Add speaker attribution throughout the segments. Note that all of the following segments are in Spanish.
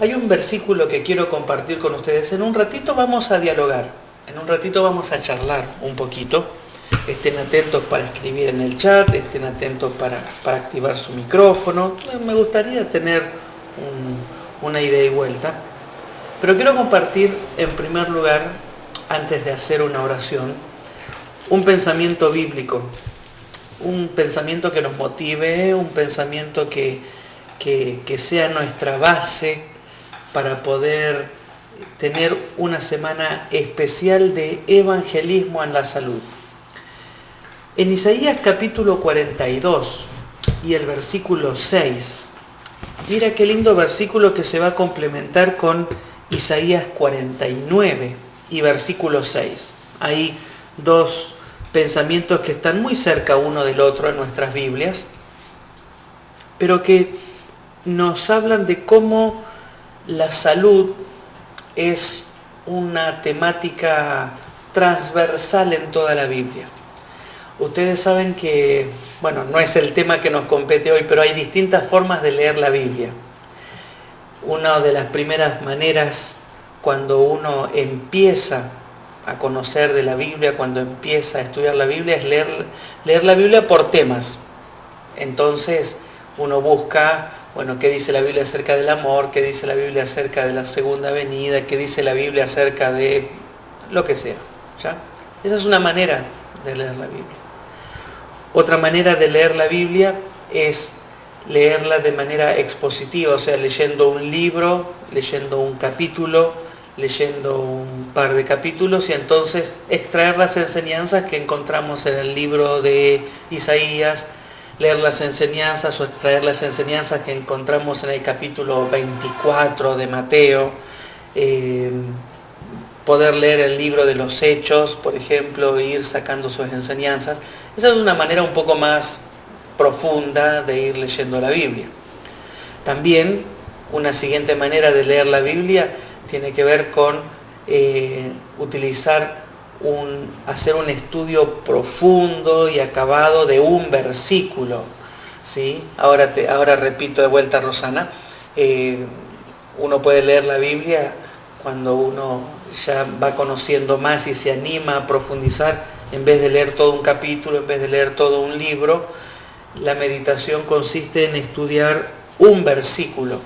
Speaker 1: Hay un versículo que quiero compartir con ustedes. En un ratito vamos a dialogar, en un ratito vamos a charlar un poquito. Estén atentos para escribir en el chat, estén atentos para, activar su micrófono. Me gustaría tener una idea y vuelta. Pero quiero compartir en primer lugar, antes de hacer una oración, un pensamiento bíblico, un pensamiento que nos motive, un pensamiento que, que, sea nuestra base para poder tener una semana especial de evangelismo en la salud. En Isaías capítulo 42 y el versículo 6, mira qué lindo versículo que se va a complementar con Isaías 49 y versículo 6. Hay dos pensamientos que están muy cerca uno del otro en nuestras Biblias, pero que nos hablan de cómo la salud es una temática transversal en toda la Biblia. Ustedes saben que, bueno, no es el tema que nos compete hoy, pero hay distintas formas de leer la Biblia. Una de las primeras maneras cuando uno empieza a conocer de la Biblia, cuando empieza a estudiar la Biblia, es leer, leer la Biblia por temas. Entonces uno busca, bueno, qué dice la Biblia acerca del amor, qué dice la Biblia acerca de la segunda venida, qué dice la Biblia acerca de lo que sea. ¿ya? Esa es una manera de leer la Biblia. Otra manera de leer la Biblia es leerla de manera expositiva, o sea, leyendo un libro, leyendo un capítulo, leyendo un par de capítulos y entonces extraer las enseñanzas que encontramos en el libro de Isaías, leer las enseñanzas o extraer las enseñanzas que encontramos en el capítulo 24 de Mateo, eh, poder leer el libro de los hechos, por ejemplo, e ir sacando sus enseñanzas. Esa es una manera un poco más profunda de ir leyendo la Biblia. También una siguiente manera de leer la Biblia tiene que ver con eh, utilizar un, hacer un estudio profundo y acabado de un versículo. ¿sí? Ahora, te, ahora repito de vuelta, Rosana, eh, uno puede leer la Biblia cuando uno ya va conociendo más y se anima a profundizar, en vez de leer todo un capítulo, en vez de leer todo un libro, la meditación consiste en estudiar un versículo.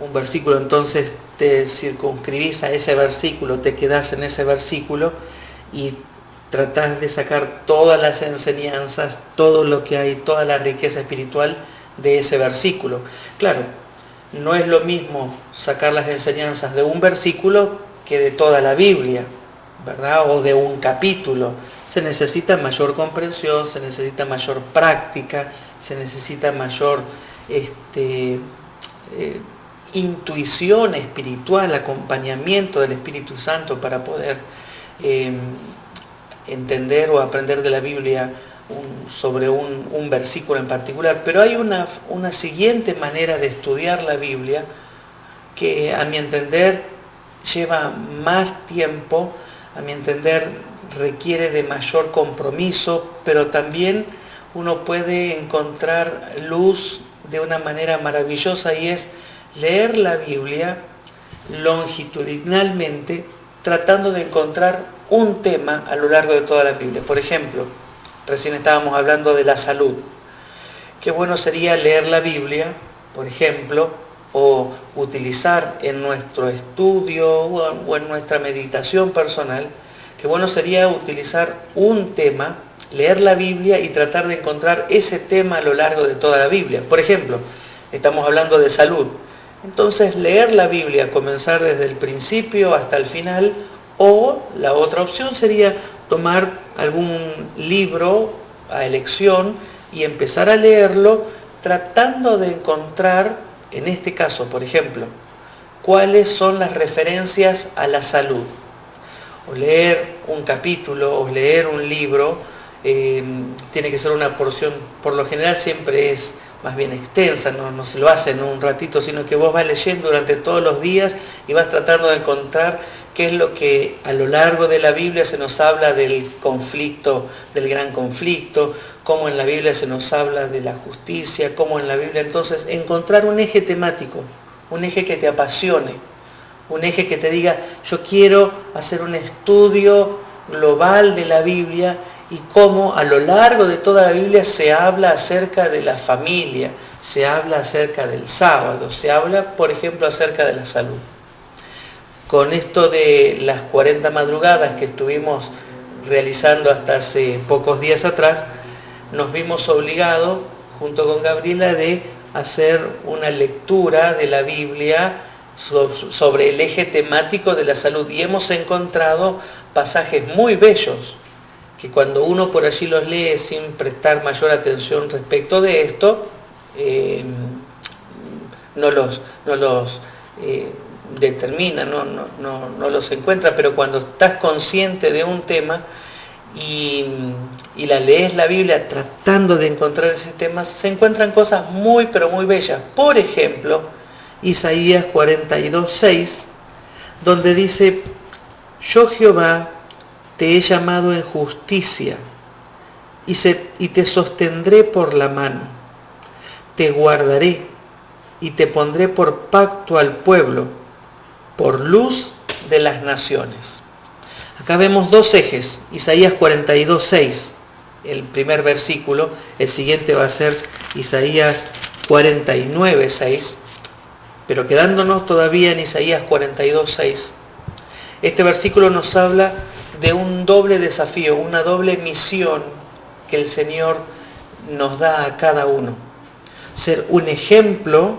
Speaker 1: Un versículo entonces te circunscribís a ese versículo, te quedás en ese versículo y tratás de sacar todas las enseñanzas, todo lo que hay, toda la riqueza espiritual de ese versículo. Claro, no es lo mismo sacar las enseñanzas de un versículo que de toda la Biblia, ¿verdad? O de un capítulo. Se necesita mayor comprensión, se necesita mayor práctica, se necesita mayor este, eh, intuición espiritual, acompañamiento del Espíritu Santo para poder em, entender o aprender de la Biblia sobre un, versículo en particular. Pero hay una, una siguiente manera de estudiar la Biblia que a mi entender lleva más tiempo, a mi entender requiere de mayor compromiso, pero también uno puede encontrar luz de una manera maravillosa y es leer la Biblia longitudinalmente tratando de encontrar un tema a lo largo de toda la Biblia. Por ejemplo, recién estábamos hablando de la salud. Qué bueno sería leer la Biblia, por ejemplo, o utilizar en nuestro estudio o en nuestra meditación personal, qué bueno sería utilizar un tema, leer la Biblia y tratar de encontrar ese tema a lo largo de toda la Biblia. Por ejemplo, estamos hablando de salud. Entonces leer la Biblia, comenzar desde el principio hasta el final, o la otra opción sería tomar algún libro a elección y empezar a leerlo tratando de encontrar, en este caso, por ejemplo, cuáles son las referencias a la salud. O leer un capítulo o leer un libro, eh, tiene que ser una porción, por lo general siempre es más bien extensa, no, se lo hace en un ratito, sino que vos vas leyendo durante todos los días y vas tratando de encontrar qué es lo que a lo largo de la Biblia se nos habla del conflicto, del gran conflicto, cómo en la Biblia se nos habla de la justicia, cómo en la Biblia entonces encontrar un eje temático, un eje que te apasione, un eje que te diga, yo quiero hacer un estudio global de la Biblia y cómo a lo largo de toda la Biblia se habla acerca de la familia, se habla acerca del sábado, se habla, por ejemplo, acerca de la salud. Con esto de las 40 madrugadas que estuvimos realizando hasta hace pocos días atrás, nos vimos obligados, junto con Gabriela, de hacer una lectura de la Biblia sobre el eje temático de la salud y hemos encontrado pasajes muy bellos que cuando uno por allí los lee sin prestar mayor atención respecto de esto, eh, no los, no los eh, determina, no, no, los encuentra, pero cuando estás consciente de un tema y, y, la lees la Biblia tratando de encontrar ese tema, se encuentran cosas muy, pero muy bellas. Por ejemplo, Isaías 42, 6, donde dice, yo Jehová te he llamado en justicia y, te sostendré por la mano, te guardaré y te pondré por pacto al pueblo, por luz de las naciones. Acá vemos dos ejes, Isaías 42, 6, el primer versículo, el siguiente va a ser Isaías 49, 6, pero quedándonos todavía en Isaías 42, 6, este versículo nos habla de un doble desafío, una doble misión que el Señor nos da a cada uno. Ser un ejemplo,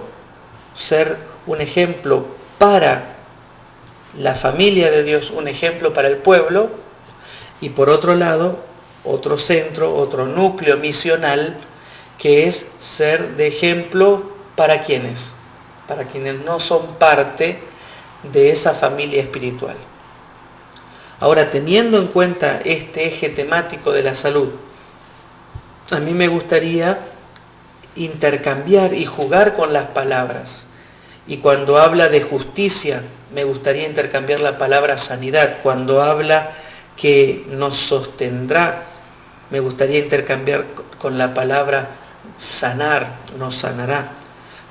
Speaker 1: ser un ejemplo para la familia de Dios, un ejemplo para el pueblo, y por otro lado, otro centro, otro núcleo misional, que es ser de ejemplo para quienes, para quienes no son parte de esa familia espiritual. Ahora, teniendo en cuenta este eje temático de la salud, a mí me gustaría intercambiar y jugar con las palabras. Y cuando habla de justicia, me gustaría intercambiar la palabra sanidad. Cuando habla que nos sostendrá, me gustaría intercambiar con la palabra sanar, nos sanará.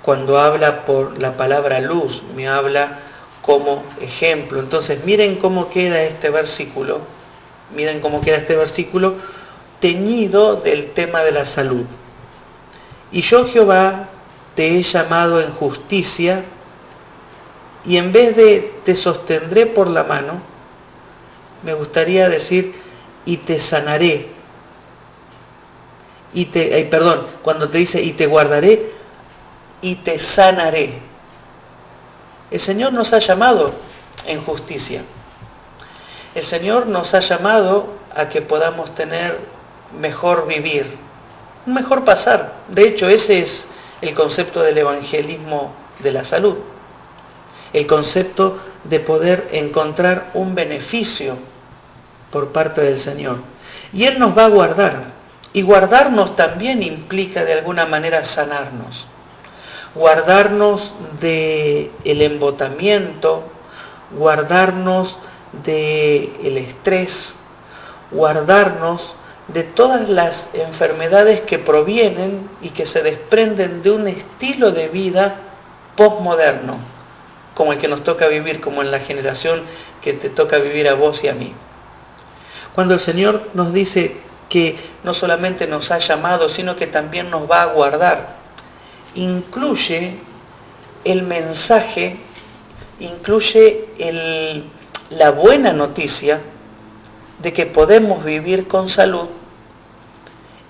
Speaker 1: Cuando habla por la palabra luz, me habla como ejemplo. Entonces, miren cómo queda este versículo, miren cómo queda este versículo teñido del tema de la salud. Y yo Jehová te he llamado en justicia y en vez de te sostendré por la mano, me gustaría decir y te sanaré. Y te, perdón, cuando te dice y te guardaré y te sanaré. El Señor nos ha llamado en justicia. El Señor nos ha llamado a que podamos tener mejor vivir, un mejor pasar. De hecho, ese es el concepto del evangelismo de la salud. El concepto de poder encontrar un beneficio por parte del Señor. Y Él nos va a guardar. Y guardarnos también implica de alguna manera sanarnos guardarnos del el embotamiento, guardarnos del el estrés, guardarnos de todas las enfermedades que provienen y que se desprenden de un estilo de vida postmoderno, como el que nos toca vivir, como en la generación que te toca vivir a vos y a mí. Cuando el Señor nos dice que no solamente nos ha llamado, sino que también nos va a guardar, incluye el mensaje, incluye la buena noticia de que podemos vivir con salud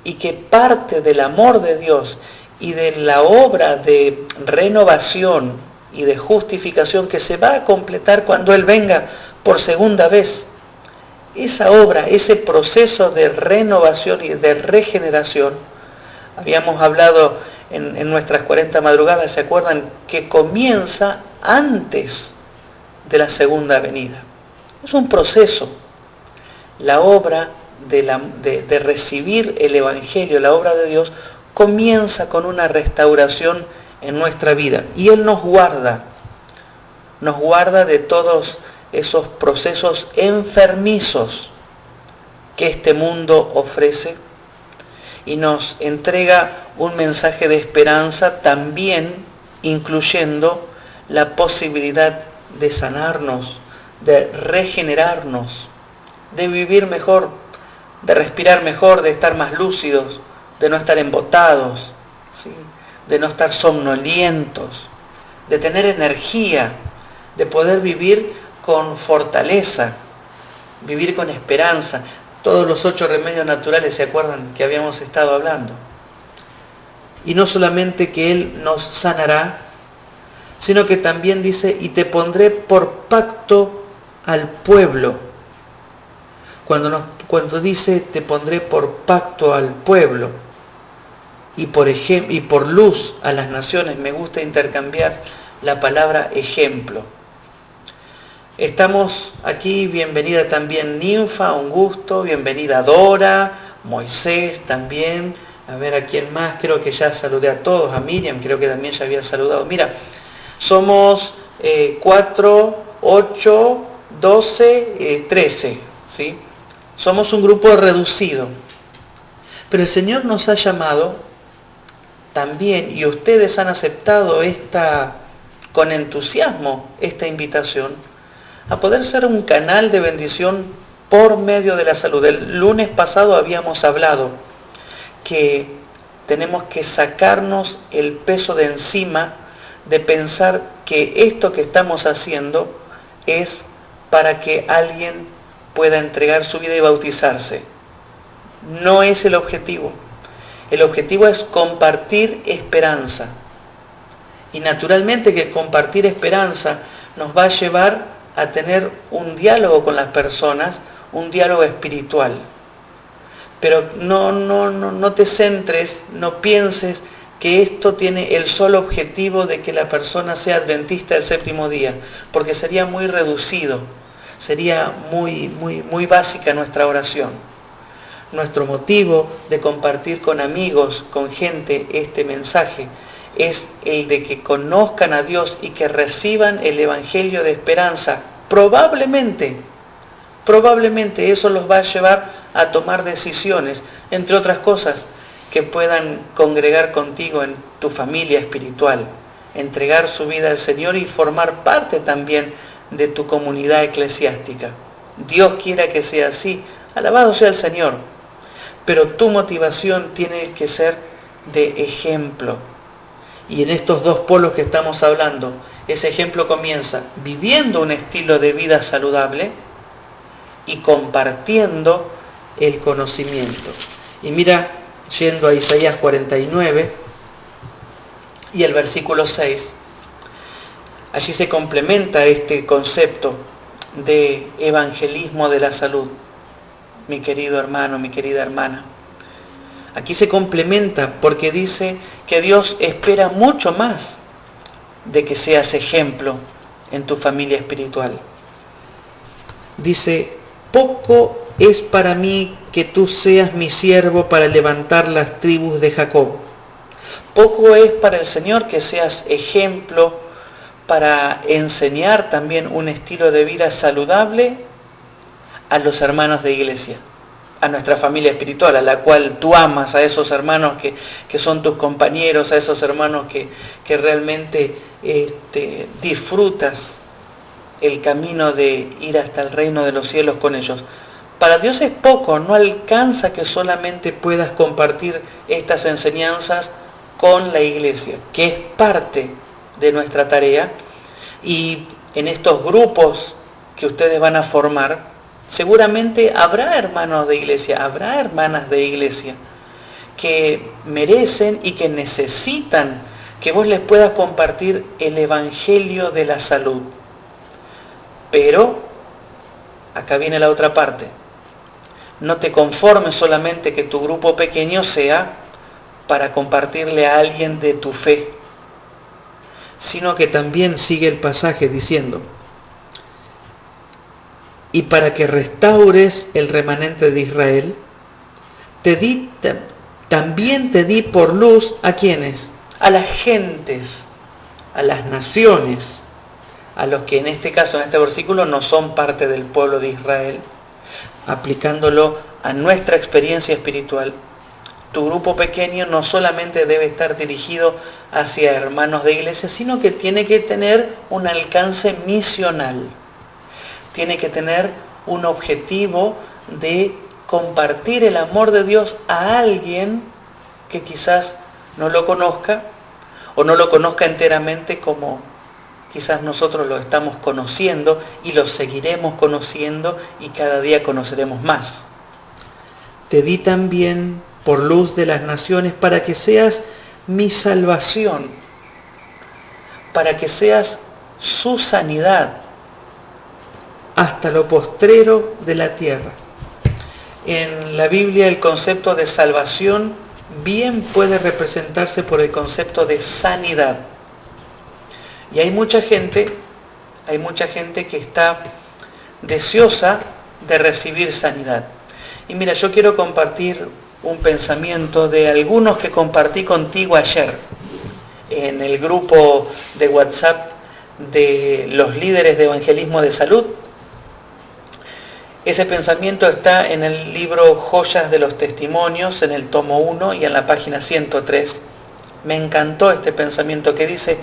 Speaker 1: y que parte del amor de Dios y de la obra de renovación y de justificación que se va a completar cuando Él venga por segunda vez, esa obra, ese proceso de renovación y de regeneración, habíamos hablado en, nuestras 40 madrugadas, ¿se acuerdan? Que comienza antes de la segunda venida. Es un proceso. La obra de, de, recibir el Evangelio, la obra de Dios, comienza con una restauración en nuestra vida. Y Él nos guarda, nos guarda de todos esos procesos enfermizos que este mundo ofrece y nos entrega un mensaje de esperanza también incluyendo la posibilidad de sanarnos, de regenerarnos, de vivir mejor, de respirar mejor, de estar más lúcidos, de no estar embotados, de no estar somnolientos, de tener energía, de poder vivir con fortaleza, vivir con esperanza. Todos los ocho remedios naturales, ¿se acuerdan que habíamos estado hablando? Y no solamente que Él nos sanará, sino que también dice, y te pondré por pacto al pueblo. Cuando, cuando dice, te pondré por pacto al pueblo y por, y por luz a las naciones, me gusta intercambiar la palabra ejemplo. Estamos aquí, bienvenida también Ninfa, un gusto, bienvenida Dora, Moisés también, a ver a quién más, creo que ya saludé a todos, a Miriam creo que también ya había saludado. Mira, somos 4, 8, 12, 13, ¿sí? Somos un grupo reducido. Pero el Señor nos ha llamado también, y ustedes han aceptado esta, con entusiasmo esta invitación, a poder ser un canal de bendición por medio de la salud. El lunes pasado habíamos hablado que tenemos que sacarnos el peso de encima de pensar que esto que estamos haciendo es para que alguien pueda entregar su vida y bautizarse. No es el objetivo. El objetivo es compartir esperanza. Y naturalmente que compartir esperanza nos va a llevar a tener un diálogo con las personas, un diálogo espiritual. Pero no, no, no, no te centres, no pienses que esto tiene el solo objetivo de que la persona sea adventista del séptimo día, porque sería muy reducido, sería muy, muy, muy básica nuestra oración. Nuestro motivo de compartir con amigos, con gente, este mensaje es el de que conozcan a Dios y que reciban el Evangelio de esperanza. Probablemente, probablemente eso los va a llevar a tomar decisiones, entre otras cosas, que puedan congregar contigo en tu familia espiritual, entregar su vida al Señor y formar parte también de tu comunidad eclesiástica. Dios quiera que sea así, alabado sea el Señor, pero tu motivación tiene que ser de ejemplo. Y en estos dos polos que estamos hablando, ese ejemplo comienza viviendo un estilo de vida saludable y compartiendo el conocimiento. Y mira, yendo a Isaías 49 y el versículo 6, allí se complementa este concepto de evangelismo de la salud, mi querido hermano, mi querida hermana. Aquí se complementa porque dice que Dios espera mucho más de que seas ejemplo en tu familia espiritual. Dice, poco es para mí que tú seas mi siervo para levantar las tribus de Jacob. Poco es para el Señor que seas ejemplo para enseñar también un estilo de vida saludable a los hermanos de iglesia, a nuestra familia espiritual, a la cual tú amas, a esos hermanos que, son tus compañeros, a esos hermanos que, que realmente este, disfrutas el camino de ir hasta el reino de los cielos con ellos. Para Dios es poco, no alcanza que solamente puedas compartir estas enseñanzas con la iglesia, que es parte de nuestra tarea. Y en estos grupos que ustedes van a formar, seguramente habrá hermanos de iglesia, habrá hermanas de iglesia que merecen y que necesitan que vos les puedas compartir el Evangelio de la salud. Pero, acá viene la otra parte, no te conformes solamente que tu grupo pequeño sea para compartirle a alguien de tu fe, sino que también sigue el pasaje diciendo, y para que restaures el remanente de Israel, te di, también te di por luz a quienes, a las gentes, a las naciones, a los que en este caso, en este versículo, no son parte del pueblo de Israel, aplicándolo a nuestra experiencia espiritual, tu grupo pequeño no solamente debe estar dirigido hacia hermanos de iglesia, sino que tiene que tener un alcance misional. Tiene que tener un objetivo de compartir el amor de Dios a alguien que quizás no lo conozca o no lo conozca enteramente como quizás nosotros lo estamos conociendo y lo seguiremos conociendo y cada día conoceremos más. Te di también por luz de las naciones para que seas mi salvación, para que seas su sanidad hasta lo postrero de la tierra. En la Biblia el concepto de salvación bien puede representarse por el concepto de sanidad. Y hay mucha gente, hay mucha gente que está deseosa de recibir sanidad. Y mira, yo quiero compartir un pensamiento de algunos que compartí contigo ayer en el grupo de WhatsApp de los líderes de evangelismo de salud. Ese pensamiento está en el libro Joyas de los Testimonios, en el tomo 1 y en la página 103. Me encantó este pensamiento que dice,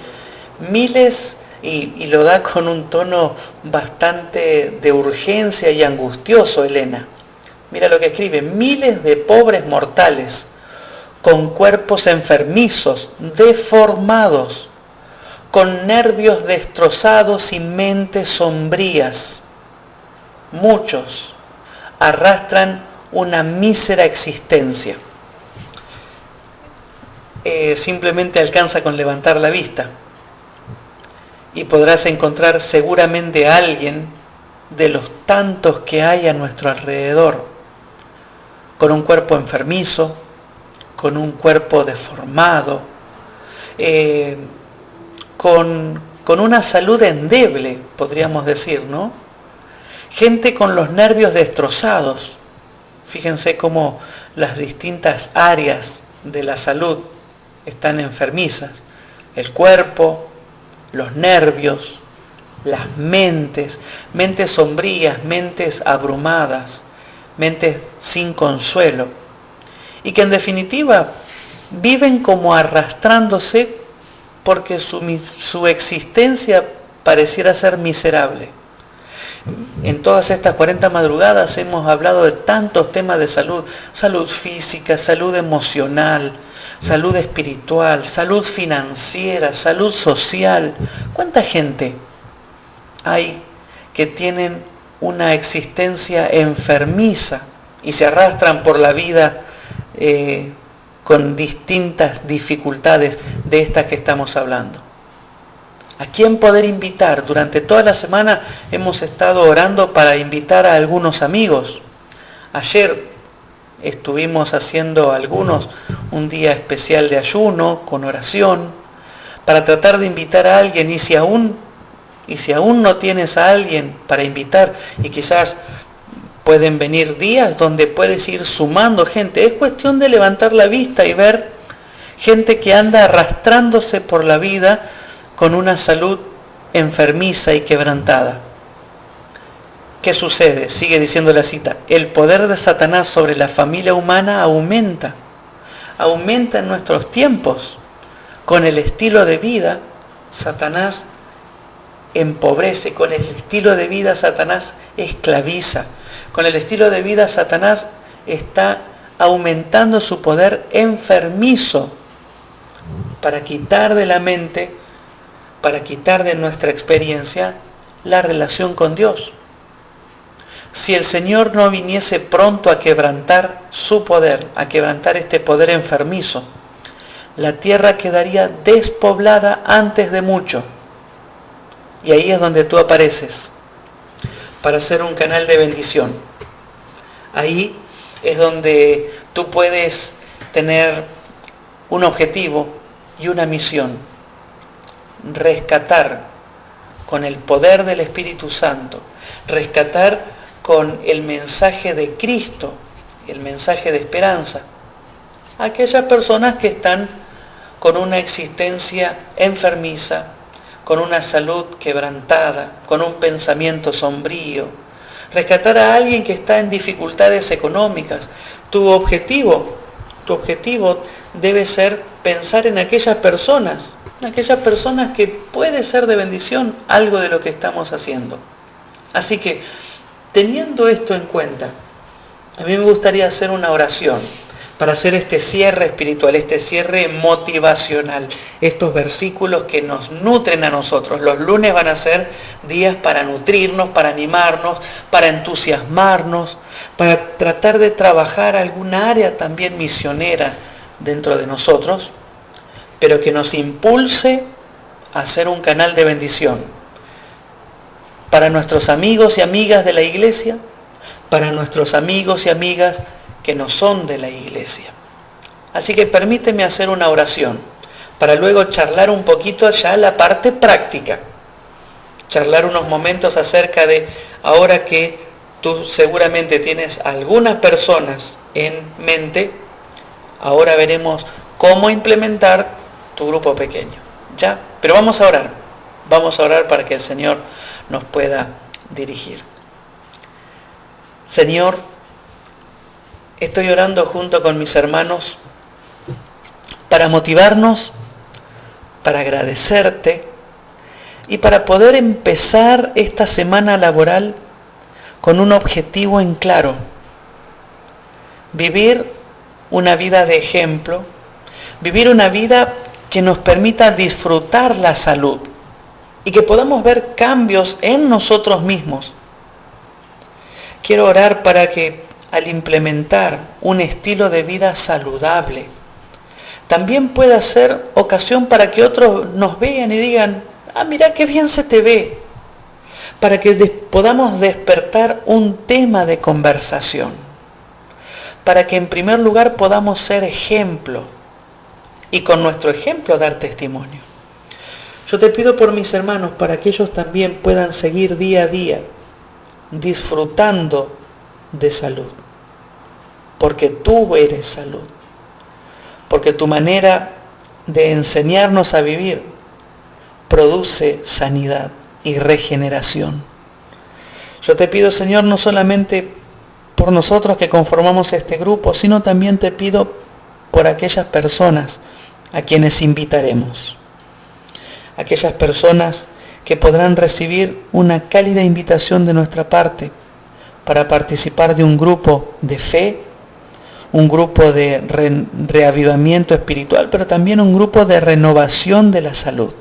Speaker 1: miles, y, y lo da con un tono bastante de urgencia y angustioso, Elena. Mira lo que escribe, miles de pobres mortales con cuerpos enfermizos, deformados, con nervios destrozados y mentes sombrías muchos arrastran una mísera existencia. Eh, simplemente alcanza con levantar la vista y podrás encontrar seguramente a alguien de los tantos que hay a nuestro alrededor, con un cuerpo enfermizo, con un cuerpo deformado, eh, con, con una salud endeble, podríamos decir, ¿no? Gente con los nervios destrozados. Fíjense cómo las distintas áreas de la salud están enfermizas. El cuerpo, los nervios, las mentes, mentes sombrías, mentes abrumadas, mentes sin consuelo. Y que en definitiva viven como arrastrándose porque su, su existencia pareciera ser miserable. En todas estas 40 madrugadas hemos hablado de tantos temas de salud, salud física, salud emocional, salud espiritual, salud financiera, salud social. ¿Cuánta gente hay que tienen una existencia enfermiza y se arrastran por la vida eh, con distintas dificultades de estas que estamos hablando? ¿A quién poder invitar? Durante toda la semana hemos estado orando para invitar a algunos amigos. Ayer estuvimos haciendo algunos un día especial de ayuno con oración para tratar de invitar a alguien y si aún y si aún no tienes a alguien para invitar y quizás pueden venir días donde puedes ir sumando gente, es cuestión de levantar la vista y ver gente que anda arrastrándose por la vida con una salud enfermiza y quebrantada. ¿Qué sucede? Sigue diciendo la cita. El poder de Satanás sobre la familia humana aumenta. Aumenta en nuestros tiempos. Con el estilo de vida, Satanás empobrece. Con el estilo de vida, Satanás esclaviza. Con el estilo de vida, Satanás está aumentando su poder enfermizo para quitar de la mente para quitar de nuestra experiencia la relación con Dios. Si el Señor no viniese pronto a quebrantar su poder, a quebrantar este poder enfermizo, la tierra quedaría despoblada antes de mucho. Y ahí es donde tú apareces, para ser un canal de bendición. Ahí es donde tú puedes tener un objetivo y una misión rescatar con el poder del Espíritu Santo, rescatar con el mensaje de Cristo, el mensaje de esperanza, aquellas personas que están con una existencia enfermiza, con una salud quebrantada, con un pensamiento sombrío, rescatar a alguien que está en dificultades económicas. Tu objetivo tu objetivo debe ser pensar en aquellas personas, aquellas personas que puede ser de bendición algo de lo que estamos haciendo. Así que, teniendo esto en cuenta, a mí me gustaría hacer una oración para hacer este cierre espiritual, este cierre motivacional, estos versículos que nos nutren a nosotros. Los lunes van a ser días para nutrirnos, para animarnos, para entusiasmarnos, para tratar de trabajar alguna área también misionera dentro de nosotros, pero que nos impulse a ser un canal de bendición para nuestros amigos y amigas de la iglesia, para nuestros amigos y amigas que no son de la iglesia. Así que permíteme hacer una oración para luego charlar un poquito ya la parte práctica. Charlar unos momentos acerca de ahora que tú seguramente tienes algunas personas en mente, ahora veremos cómo implementar tu grupo pequeño. ¿Ya? Pero vamos a orar. Vamos a orar para que el Señor nos pueda dirigir. Señor, estoy orando junto con mis hermanos para motivarnos, para agradecerte y para poder empezar esta semana laboral con un objetivo en claro. Vivir una vida de ejemplo, vivir una vida que nos permita disfrutar la salud y que podamos ver cambios en nosotros mismos. Quiero orar para que al implementar un estilo de vida saludable, también pueda ser ocasión para que otros nos vean y digan, ah, mira qué bien se te ve, para que podamos despertar un tema de conversación, para que en primer lugar podamos ser ejemplo y con nuestro ejemplo dar testimonio. Yo te pido por mis hermanos para que ellos también puedan seguir día a día disfrutando de salud porque tú eres salud, porque tu manera de enseñarnos a vivir produce sanidad y regeneración. Yo te pido, Señor, no solamente por nosotros que conformamos este grupo, sino también te pido por aquellas personas a quienes invitaremos. Aquellas personas que podrán recibir una cálida invitación de nuestra parte para participar de un grupo de fe un grupo de reavivamiento espiritual, pero también un grupo de renovación de la salud.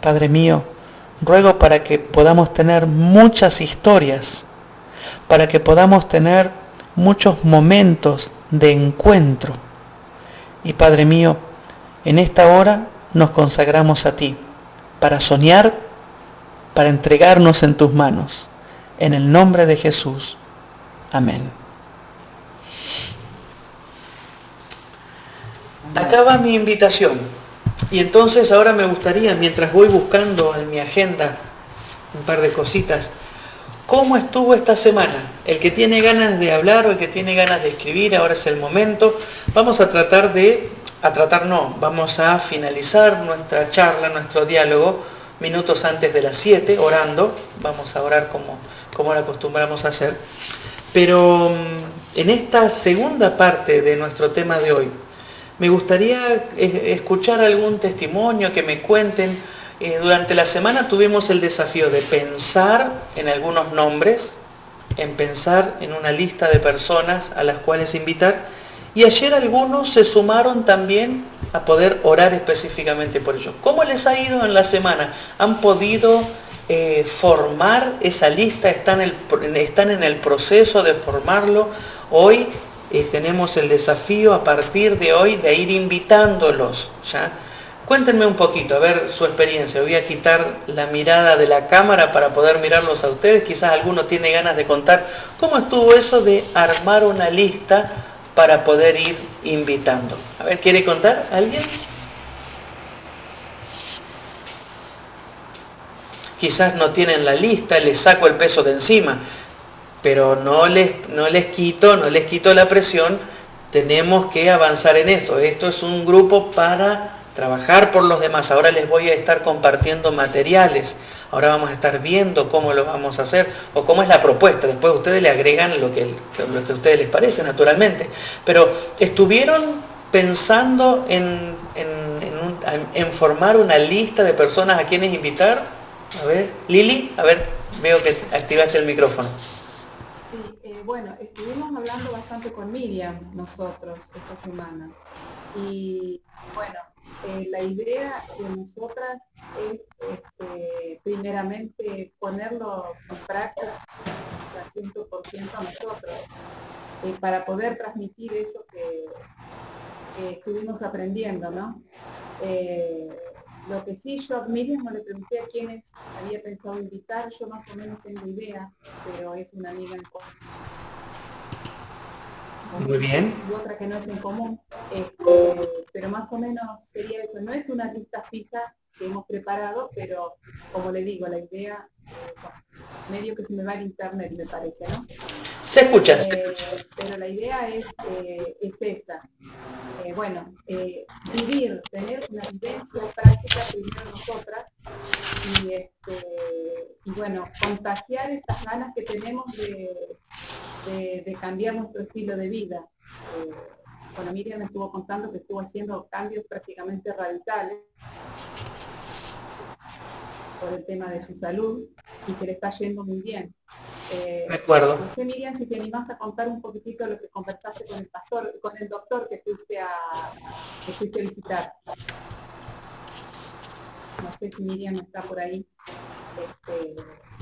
Speaker 1: Padre mío, ruego para que podamos tener muchas historias, para que podamos tener muchos momentos de encuentro. Y Padre mío, en esta hora nos consagramos a ti, para soñar, para entregarnos en tus manos. En el nombre de Jesús. Amén. acaba mi invitación. Y entonces ahora me gustaría, mientras voy buscando en mi agenda un par de cositas, ¿cómo estuvo esta semana? El que tiene ganas de hablar o el que tiene ganas de escribir, ahora es el momento. Vamos a tratar de, a tratar no, vamos a finalizar nuestra charla, nuestro diálogo, minutos antes de las 7, orando. Vamos a orar como, como lo acostumbramos a hacer. Pero mm, en esta segunda parte de nuestro tema de hoy, me gustaría escuchar algún testimonio, que me cuenten. Eh, durante la semana tuvimos el desafío de pensar en algunos nombres, en pensar en una lista de personas a las cuales invitar. Y ayer algunos se sumaron también a poder orar específicamente por ellos. ¿Cómo les ha ido en la semana? ¿Han podido eh, formar esa lista? ¿Están, ¿Están en el proceso de formarlo? Hoy tenemos el desafío a partir de hoy de ir invitándolos. ¿ya? Cuéntenme un poquito, a ver su experiencia. Voy a quitar la mirada de la cámara para poder mirarlos a ustedes. Quizás alguno tiene ganas de contar cómo estuvo eso de armar una lista para poder ir invitando. A ver, ¿quiere contar alguien? Quizás no tienen la lista, les saco el peso de encima pero no les, no les quito, no les quito la presión, tenemos que avanzar en esto. Esto es un grupo para trabajar por los demás. Ahora les voy a estar compartiendo materiales. Ahora vamos a estar viendo cómo lo vamos a hacer o cómo es la propuesta. Después ustedes le agregan lo que, lo que a ustedes les parece, naturalmente. Pero estuvieron pensando en, en, formar una lista de personas a quienes invitar. A ver, Lili, a ver, veo que activaste el micrófono.
Speaker 2: Sí, eh, bueno, estuvimos hablando bastante con Miriam nosotros esta semana. Y bueno, eh, la idea de nosotras es este, primeramente ponerlo en práctica al 100% a nosotros, eh, para poder transmitir eso que, estuvimos aprendiendo, ¿no? Eh, lo que sí, yo mismo le pregunté a quienes había pensado invitar, yo más o menos tengo idea, pero es una amiga en común.
Speaker 1: Muy bien.
Speaker 2: Y otra que no es en común. Este, pero más o menos sería eso. No es una lista fija que hemos preparado, pero como le digo, la idea, eh, medio que se me va al internet, me parece, ¿no?
Speaker 1: Se escucha.
Speaker 2: Eh, pero la idea es, eh, es esa. bueno, vivir, tener una vivencia práctica primero nosotras y, este, y bueno, contagiar estas ganas que tenemos de, de, cambiar nuestro estilo de vida. bueno, Miriam me estuvo contando que estuvo haciendo cambios prácticamente radicales por el tema de su salud y que le está yendo muy bien.
Speaker 1: Eh, acuerdo.
Speaker 2: No sé, Miriam, si te animás a contar un poquitito lo que conversaste con el pastor, con el doctor que fuiste a, que fuiste a visitar. No sé si Miriam está por ahí. Este,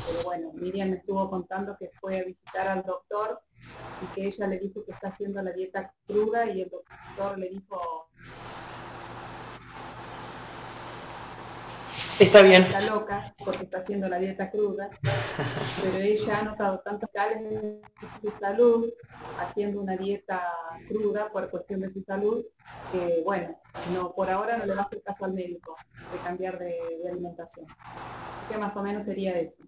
Speaker 2: pero bueno, Miriam me estuvo contando que fue a visitar al doctor y que ella le dijo que está haciendo la dieta cruda y el doctor le dijo
Speaker 1: Está bien.
Speaker 2: Está loca porque está haciendo la dieta cruda, pero ella ha notado tantos cambios en su salud, haciendo una dieta cruda por cuestión de su salud, que bueno, no por ahora no le va a hacer caso al médico de cambiar de, alimentación. Que más o menos sería eso.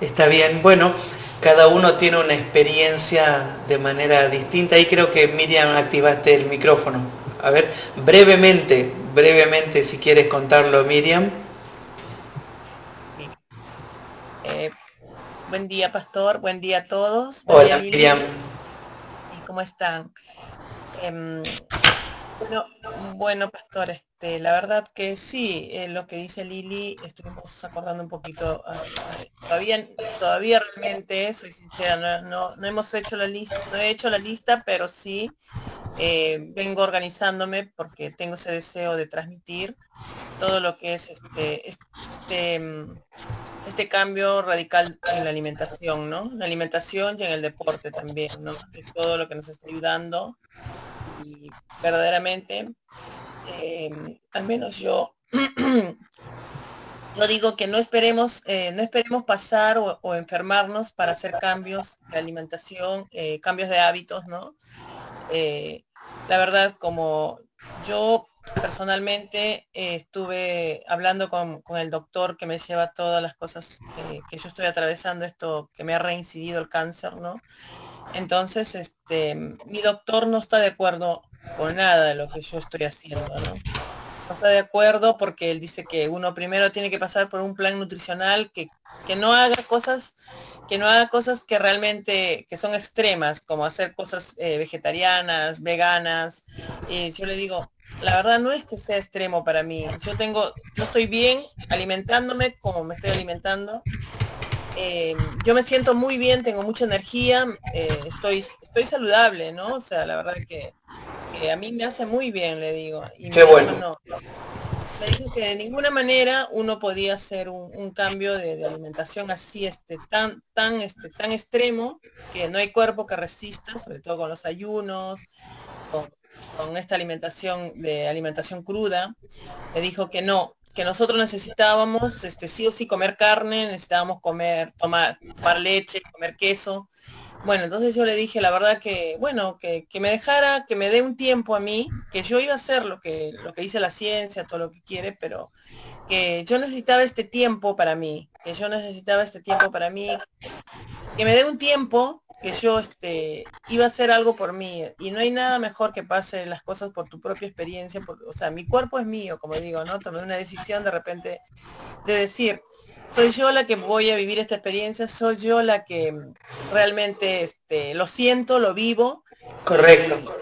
Speaker 1: Está bien, bueno, cada uno tiene una experiencia de manera distinta y creo que Miriam activaste el micrófono. A ver, brevemente, brevemente si quieres contarlo, Miriam.
Speaker 3: Eh, buen día, Pastor. Buen día a todos.
Speaker 1: Hola, Miriam.
Speaker 3: ¿Y cómo están? Em, bueno, bueno, Pastor, este, la verdad que sí, eh, lo que dice Lili, estuvimos acordando un poquito, todavía, todavía realmente, soy sincera, no, no, hemos hecho la lista, no he hecho la lista, pero sí eh, vengo organizándome porque tengo ese deseo de transmitir todo lo que es este, este, mm, este cambio radical en la alimentación, ¿no? La alimentación y en el deporte también, ¿no? Todo lo que nos está ayudando y verdaderamente, em, al menos yo, yo digo que no esperemos, eh, no esperemos pasar o, enfermarnos para hacer cambios de alimentación, eh, cambios de hábitos, ¿no? Eh, la verdad, como yo personalmente estuve hablando con, el doctor que me lleva todas las cosas que yo estoy atravesando, esto que me ha reincidido el cáncer, ¿no? Entonces, este, mi doctor no está de acuerdo con nada de lo que yo estoy haciendo, ¿no? No está de acuerdo porque él dice que uno primero tiene que pasar por un plan nutricional que, que no haga cosas, que no haga cosas que realmente, que son extremas, como hacer cosas eh, vegetarianas, veganas. Y yo le digo, la verdad no es que sea extremo para mí. Yo tengo, yo estoy bien alimentándome como me estoy alimentando eh, yo me siento muy bien, tengo mucha energía, eh, estoy, estoy saludable, ¿no? O sea, la verdad que, a mí me hace muy bien, le digo.
Speaker 1: Y Qué bueno.
Speaker 3: me dijo que de ninguna manera uno podía hacer un, cambio de, alimentación así, este, tan, tan, este, tan extremo, que no hay cuerpo que resista, sobre todo con los ayunos, con, con esta alimentación de alimentación cruda. Me dijo que no, que nosotros necesitábamos este, sí o sí comer carne, necesitábamos comer, tomar, tomar leche, comer queso. Bueno, entonces yo le dije la verdad que, bueno, que, me dejara, que me dé un tiempo a mí, que yo iba a hacer lo que, lo que dice la ciencia, todo lo que quiere, pero que yo necesitaba este tiempo para mí, que yo necesitaba este tiempo para mí, que me dé un tiempo que yo este, iba a hacer algo por mí y no hay nada mejor que pase las cosas por tu propia experiencia, o sea, mi cuerpo es mío, como digo, ¿no? Tomé una decisión de repente de decir, soy yo la que voy a vivir esta experiencia, soy yo la que realmente este, lo siento, lo vivo.
Speaker 1: Correcto.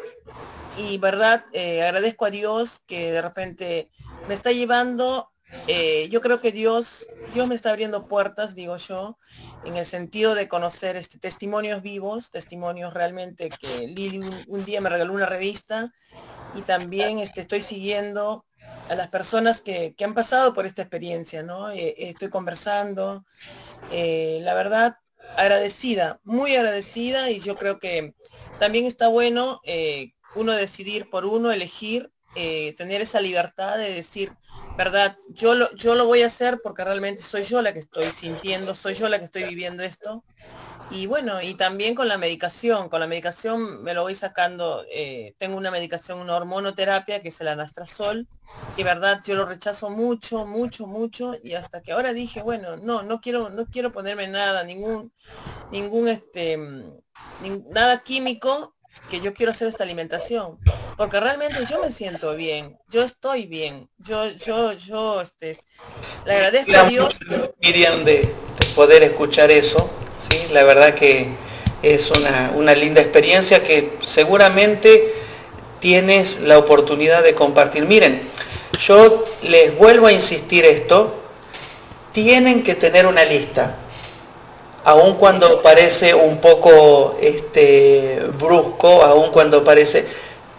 Speaker 3: Y, verdad, eh, agradezco a Dios que de repente me está llevando eh, yo creo que Dios, Dios me está abriendo puertas, digo yo, en el sentido de conocer este, testimonios vivos, testimonios realmente que Lili un, día me regaló una revista y también este, estoy siguiendo a las personas que, han pasado por esta experiencia, ¿no? Eh, estoy conversando, eh, la verdad, agradecida, muy agradecida y yo creo que también está bueno uno decidir por uno, elegir eh, tener esa libertad de decir, verdad, yo lo, yo lo voy a hacer porque realmente soy yo la que estoy sintiendo, soy yo la que estoy viviendo esto. Y bueno, y también con la medicación, con la medicación me lo voy sacando, eh, tengo una medicación, una hormonoterapia que es el anastrazol, y verdad yo lo rechazo mucho, mucho, mucho, y hasta que ahora dije, bueno, no, no quiero, no quiero ponerme nada, ningún, ningún este, nada químico, que yo quiero hacer esta alimentación, porque realmente yo me siento bien, yo estoy bien, yo, yo, yo, este, le agradezco a Dios.
Speaker 1: Miriam, de, poder escuchar eso, sí, la verdad que es una, una linda experiencia que seguramente tienes la oportunidad de compartir. Miren, yo les vuelvo a insistir esto, tienen que tener una lista aun cuando parece un poco este, brusco, aun cuando parece,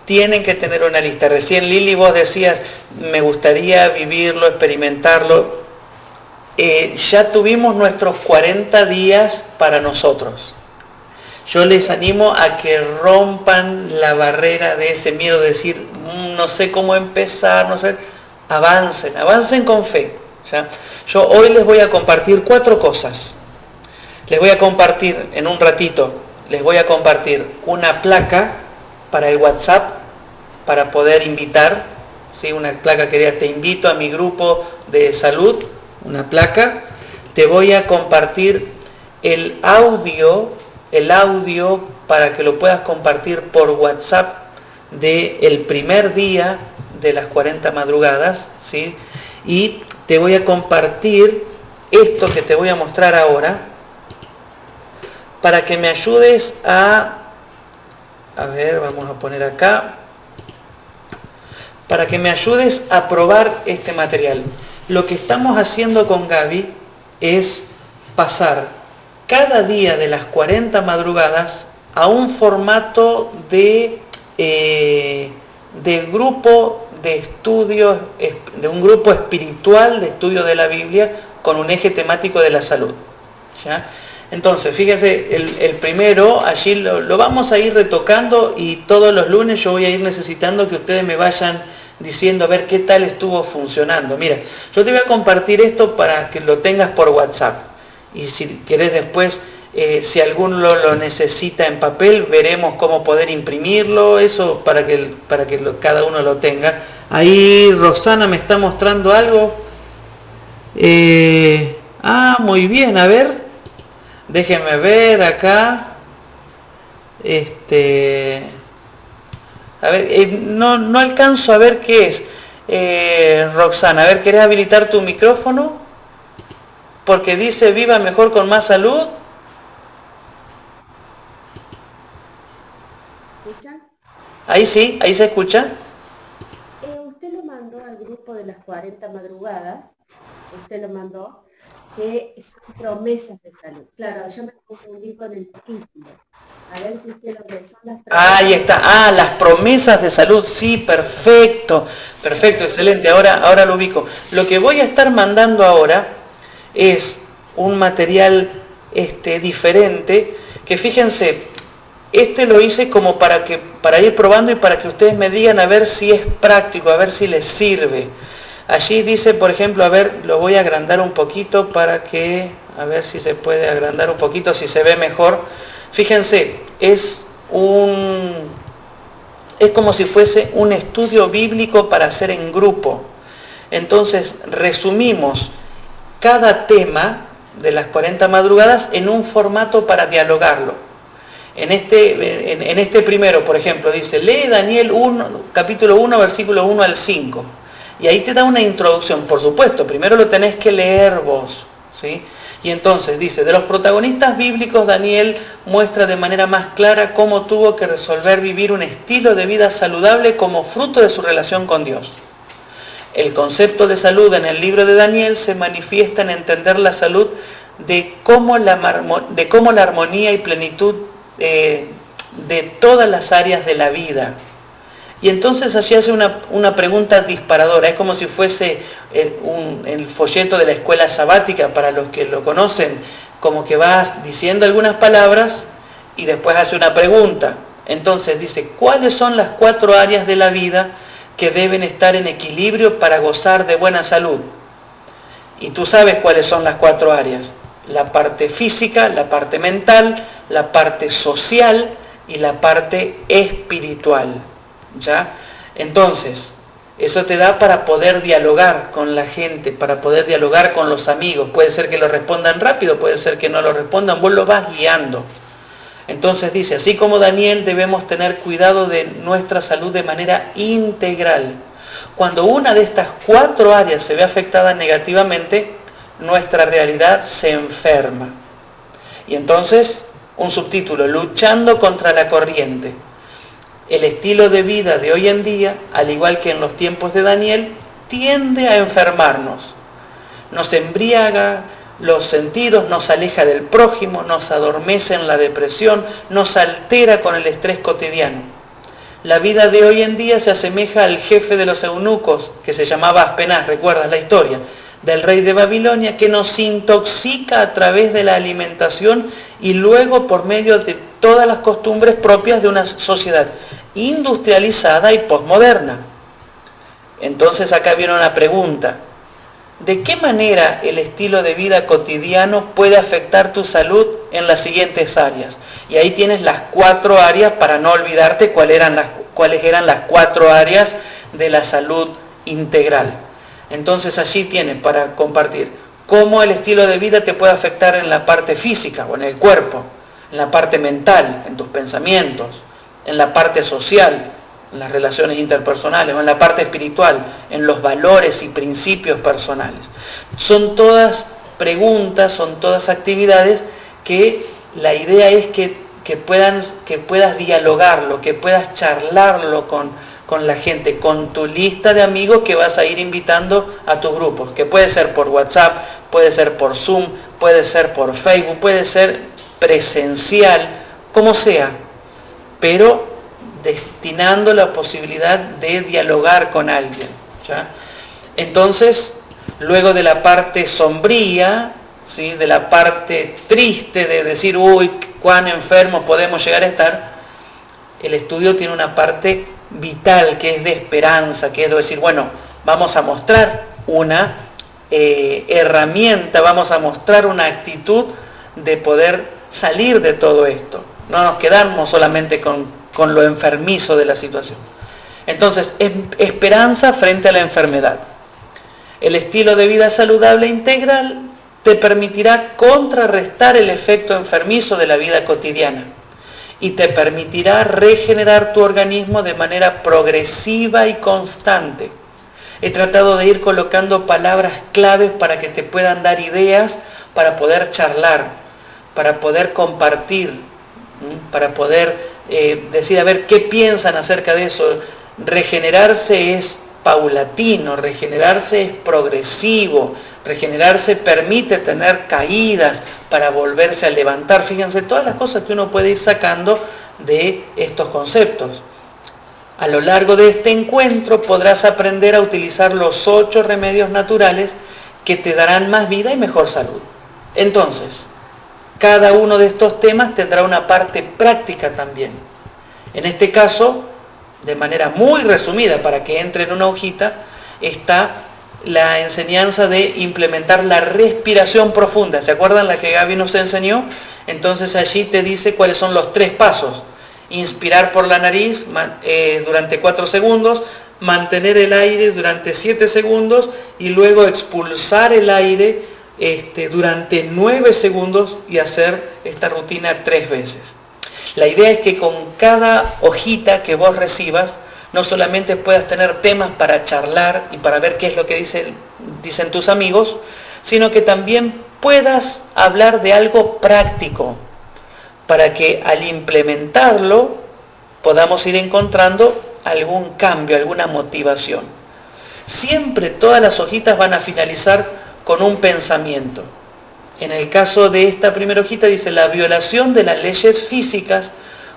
Speaker 1: tienen que tener una lista. Recién Lili vos decías, me gustaría vivirlo, experimentarlo. Eh, ya tuvimos nuestros 40 días para nosotros. Yo les animo a que rompan la barrera de ese miedo de decir, mm, no sé cómo empezar, no sé, avancen, avancen con fe. Yo hoy les voy a compartir cuatro cosas les voy a compartir en un ratito, les voy a compartir una placa para el WhatsApp para poder invitar, ¿sí? una placa que diga te invito a mi grupo de salud, una placa. Te voy a compartir el audio, el audio para que lo puedas compartir por WhatsApp del el primer día de las 40 madrugadas, ¿sí? Y te voy a compartir esto que te voy a mostrar ahora, para que me ayudes a, a ver, vamos a poner acá, para que me ayudes a probar este material. Lo que estamos haciendo con Gaby es pasar cada día de las 40 madrugadas a un formato de, eh, de grupo de estudios, de un grupo espiritual de estudio de la Biblia con un eje temático de la salud. ¿ya? Entonces, fíjense, el, primero, allí lo, vamos a ir retocando y todos los lunes yo voy a ir necesitando que ustedes me vayan diciendo a ver qué tal estuvo funcionando. Mira, yo te voy a compartir esto para que lo tengas por WhatsApp. Y si querés después, eh, si alguno lo, necesita en papel, veremos cómo poder imprimirlo, eso para que, para que cada uno lo tenga. Ahí Rosana me está mostrando algo. Eh, ah, muy bien, a ver. Déjenme ver acá. Este. A ver, eh, no, no, alcanzo a ver qué es. Eh, Roxana, a ver, ¿querés habilitar tu micrófono? Porque dice viva mejor con más salud. ¿Escuchan? Ahí sí, ahí se escucha.
Speaker 2: Eh, usted lo mandó al grupo de las 40 madrugadas. Usted lo mandó que son promesas de salud. Claro, yo me confundí con el título. A ver si usted lo que son las promesas.
Speaker 1: Ahí está, ah, las promesas de salud, sí, perfecto, perfecto, excelente, ahora, ahora lo ubico. Lo que voy a estar mandando ahora es un material este, diferente, que fíjense, este lo hice como para, que, para ir probando y para que ustedes me digan a ver si es práctico, a ver si les sirve. Allí dice, por ejemplo, a ver, lo voy a agrandar un poquito para que, a ver si se puede agrandar un poquito, si se ve mejor. Fíjense, es un, es como si fuese un estudio bíblico para hacer en grupo. Entonces, resumimos cada tema de las 40 madrugadas en un formato para dialogarlo. En este, en, este primero, por ejemplo, dice, lee Daniel 1, capítulo 1, versículo 1 al 5. Y ahí te da una introducción, por supuesto, primero lo tenés que leer vos. ¿sí? Y entonces dice, de los protagonistas bíblicos, Daniel muestra de manera más clara cómo tuvo que resolver vivir un estilo de vida saludable como fruto de su relación con Dios. El concepto de salud en el libro de Daniel se manifiesta en entender la salud de cómo la, de cómo la armonía y plenitud eh, de todas las áreas de la vida. Y entonces allí hace una, pregunta disparadora, es como si fuese el, folleto de la escuela sabática para los que lo conocen, como que vas diciendo algunas palabras y después hace una pregunta. Entonces dice, ¿cuáles son las cuatro áreas de la vida que deben estar en equilibrio para gozar de buena salud? Y tú sabes cuáles son las cuatro áreas. La parte física, la parte mental, la parte social y la parte espiritual. ¿Ya? Entonces, eso te da para poder dialogar con la gente, para poder dialogar con los amigos. Puede ser que lo respondan rápido, puede ser que no lo respondan, vos lo vas guiando. Entonces dice, así como Daniel debemos tener cuidado de nuestra salud de manera integral. Cuando una de estas cuatro áreas se ve afectada negativamente, nuestra realidad se enferma. Y entonces un subtítulo, luchando contra la corriente. El estilo de vida de hoy en día, al igual que en los tiempos de Daniel, tiende a enfermarnos. Nos embriaga los sentidos, nos aleja del prójimo, nos adormece en la depresión, nos altera con el estrés cotidiano. La vida de hoy en día se asemeja al jefe de los eunucos, que se llamaba Aspenaz, recuerdas la historia, del rey de Babilonia, que nos intoxica a través de la alimentación y luego por medio de todas las costumbres propias de una sociedad industrializada y posmoderna. Entonces acá viene una pregunta. ¿De qué manera el estilo de vida cotidiano puede afectar tu salud en las siguientes áreas? Y ahí tienes las cuatro áreas para no olvidarte cuáles eran las, cuáles eran las cuatro áreas de la salud integral. Entonces allí tienes para compartir cómo el estilo de vida te puede afectar en la parte física o en el cuerpo, en la parte mental, en tus pensamientos, en la parte social, en las relaciones interpersonales o en la parte espiritual, en los valores y principios personales. Son todas preguntas, son todas actividades que la idea es que, puedan, que puedas dialogarlo, que puedas charlarlo con, con la gente, con tu lista de amigos que vas a ir invitando a tus grupos, que puede ser por WhatsApp, puede ser por Zoom, puede ser por Facebook, puede ser presencial, como sea, pero destinando la posibilidad de dialogar con alguien. Entonces, luego de la parte sombría, ¿sí? de la parte triste de decir, uy, cuán enfermo podemos llegar a estar, el estudio tiene una parte vital que es de esperanza, que es decir, bueno, vamos a mostrar una eh, herramienta, vamos a mostrar una actitud de poder salir de todo esto. No nos quedamos solamente con, con lo enfermizo de la situación. Entonces, esperanza frente a la enfermedad. El estilo de vida saludable integral te permitirá contrarrestar el efecto enfermizo de la vida cotidiana y te permitirá regenerar tu organismo de manera progresiva y constante He tratado de ir colocando palabras claves para que te puedan dar ideas para poder charlar, para poder compartir, para poder eh, decir, a ver, ¿qué piensan acerca de eso? Regenerarse es paulatino, regenerarse es progresivo, regenerarse permite tener caídas para volverse a levantar. Fíjense, todas las cosas que uno puede ir sacando de estos conceptos. A lo largo de este encuentro podrás aprender a utilizar los ocho remedios naturales que te darán más vida y mejor salud. Entonces, cada uno de estos temas tendrá una parte práctica también. En este caso, de manera muy resumida, para que entre en una hojita, está la enseñanza de implementar la respiración profunda. ¿Se acuerdan la que Gaby nos enseñó? Entonces allí te dice cuáles son los tres pasos inspirar por la nariz eh, durante 4 segundos, mantener el aire durante 7 segundos y luego expulsar el aire este, durante 9 segundos y hacer esta rutina tres veces. La idea es que con cada hojita que vos recibas, no solamente puedas tener temas para charlar y para ver qué es lo que dicen, dicen tus amigos, sino que también puedas hablar de algo práctico, para que al implementarlo podamos ir encontrando algún cambio, alguna motivación. Siempre todas las hojitas van a finalizar con un pensamiento. En el caso de esta primera hojita dice, la violación de las leyes físicas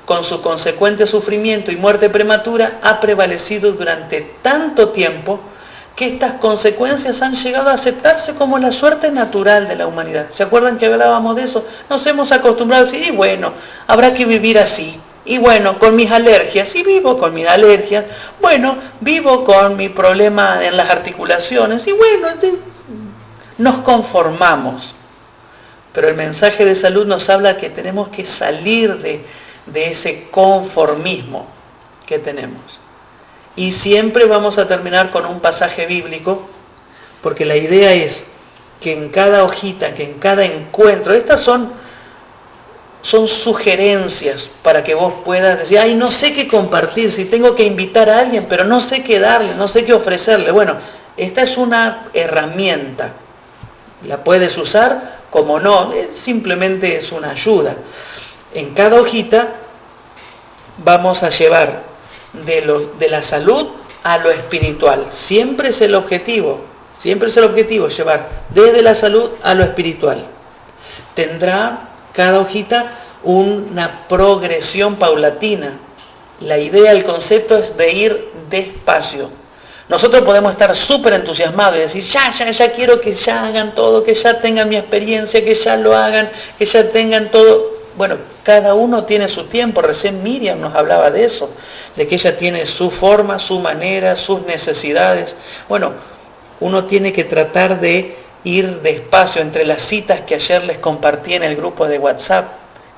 Speaker 1: con su consecuente sufrimiento y muerte prematura ha prevalecido durante tanto tiempo que estas consecuencias han llegado a aceptarse como la suerte natural de la humanidad. ¿Se acuerdan que hablábamos de eso? Nos hemos acostumbrado a decir, y bueno, habrá que vivir así. Y bueno, con mis alergias, y vivo con mis alergias, bueno, vivo con mi problema en las articulaciones, y bueno, nos conformamos. Pero el mensaje de salud nos habla que tenemos que salir de, de ese conformismo que tenemos. Y siempre vamos a terminar con un pasaje bíblico, porque la idea es que en cada hojita, que en cada encuentro, estas son, son sugerencias para que vos puedas decir, ay, no sé qué compartir, si tengo que invitar a alguien, pero no sé qué darle, no sé qué ofrecerle. Bueno, esta es una herramienta. La puedes usar como no, simplemente es una ayuda. En cada hojita vamos a llevar de, de la salud a lo espiritual. Siempre es el objetivo, siempre es el objetivo, llevar desde la salud a lo espiritual. Tendrá cada hojita una progresión paulatina. La idea, el concepto es de ir despacio. Nosotros podemos estar súper entusiasmados y decir, ya, ya, ya quiero que ya hagan todo, que ya tengan mi experiencia, que ya lo hagan, que ya tengan todo. Bueno, cada uno tiene su tiempo. Recién Miriam nos hablaba de eso, de que ella tiene su forma, su manera, sus necesidades. Bueno, uno tiene que tratar de ir despacio entre las citas que ayer les compartí en el grupo de WhatsApp,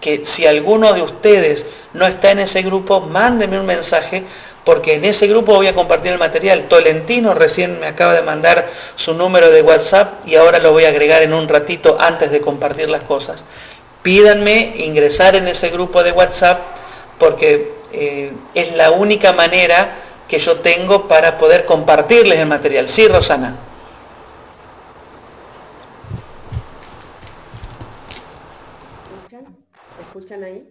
Speaker 1: que si alguno de ustedes no está en ese grupo, mándenme un mensaje porque en ese grupo voy a compartir el material. Tolentino recién me acaba de mandar su número de WhatsApp y ahora lo voy a agregar en un ratito antes de compartir las cosas pídanme ingresar en ese grupo de WhatsApp porque eh, es la única manera que yo tengo para poder compartirles el material. Sí, Rosana.
Speaker 4: ¿Me escuchan ahí?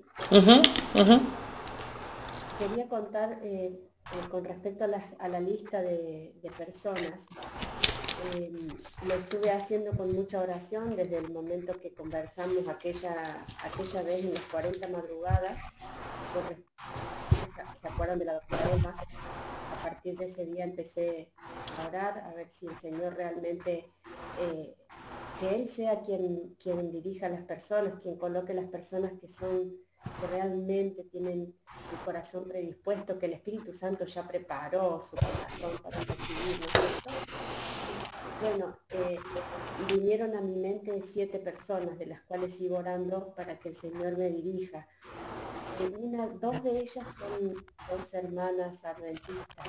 Speaker 4: Quería contar eh, eh, con respecto a la, lista de personas Em, lo estuve haciendo con mucha oración desde el momento que conversamos aquella, aquella vez en las 40 madrugadas. ¿Se acuerdan de la doctora Emma? A partir de ese día empecé a orar, a ver si el Señor realmente, eh, que Él sea quien, quien dirija a las personas, quien coloque las personas que son corazón predispuesto, que el Espíritu Santo ya preparó su corazón para recibir, bueno, eh, vinieron a mi mente siete personas, de las cuales sigo orando para que el Señor me dirija. Eh, dos de ellas son dos hermanas adventistas.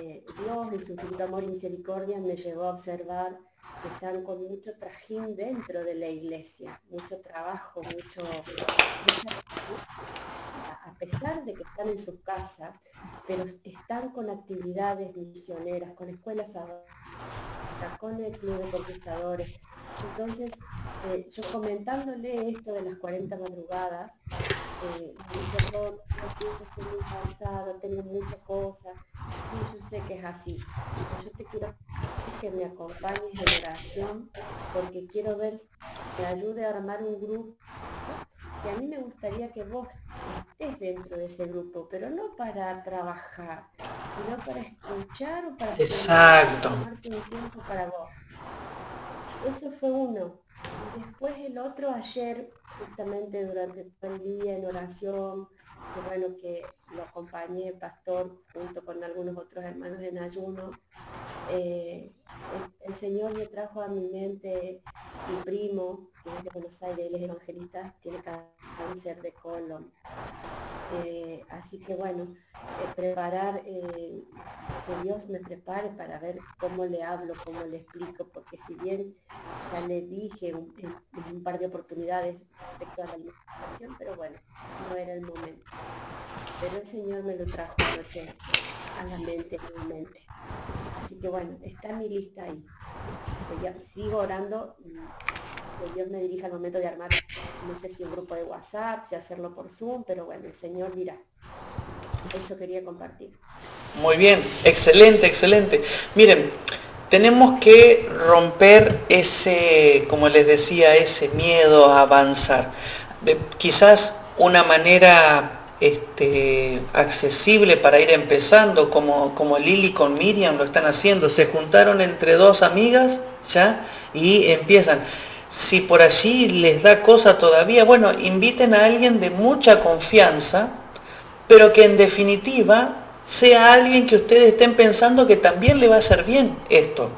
Speaker 4: Eh, Dios en su infinito amor y misericordia me llevó a observar están con mucho trajín dentro de la iglesia, mucho trabajo, mucho, a pesar de que están en sus casas, pero están con actividades misioneras, con escuelas con el Club de Conquistadores. Entonces, eh, yo comentándole esto de las 40 madrugadas, eh, dice, yo estoy muy cansado, tengo muchas cosas, y yo sé que es así. yo te quiero que me acompañes en oración, porque quiero ver, que ayude a armar un grupo y a mí me gustaría que vos estés dentro de ese grupo, pero no para trabajar, sino para escuchar o para
Speaker 1: Exacto.
Speaker 4: tomarte un tiempo para vos. Eso fue uno. Después el otro ayer, justamente durante todo el día en oración, que bueno que lo acompañé pastor junto con algunos otros hermanos en ayuno, eh, el, Señor me trajo a mi mente mi primo, que es de Buenos Aires, él es evangelista, tiene cáncer de colon. Eh, así que bueno, eh, preparar, que Dios me prepare para ver cómo le hablo, cómo le explico, porque si bien ya le dije un, en, un par de oportunidades respecto a la alimentación, pero bueno, no era el momento. Pero el Señor me lo trajo anoche a la mente nuevamente. Así que bueno, está mi lista ahí. sigo orando que Dios me dirija al momento de armar, no sé si un grupo de WhatsApp, si hacerlo por Zoom, pero bueno, el Señor dirá. Eso quería compartir.
Speaker 1: Muy bien, excelente, excelente. Miren, tenemos que romper ese, como les decía, ese miedo a avanzar. Quizás una manera este, accesible para ir empezando, como, como Lili con Miriam lo están haciendo. Se juntaron entre dos amigas, ¿ya? Y empiezan. Si por allí les da cosa todavía, bueno, inviten a alguien de mucha confianza, pero que en definitiva sea alguien que ustedes estén pensando que también le va a hacer bien esto.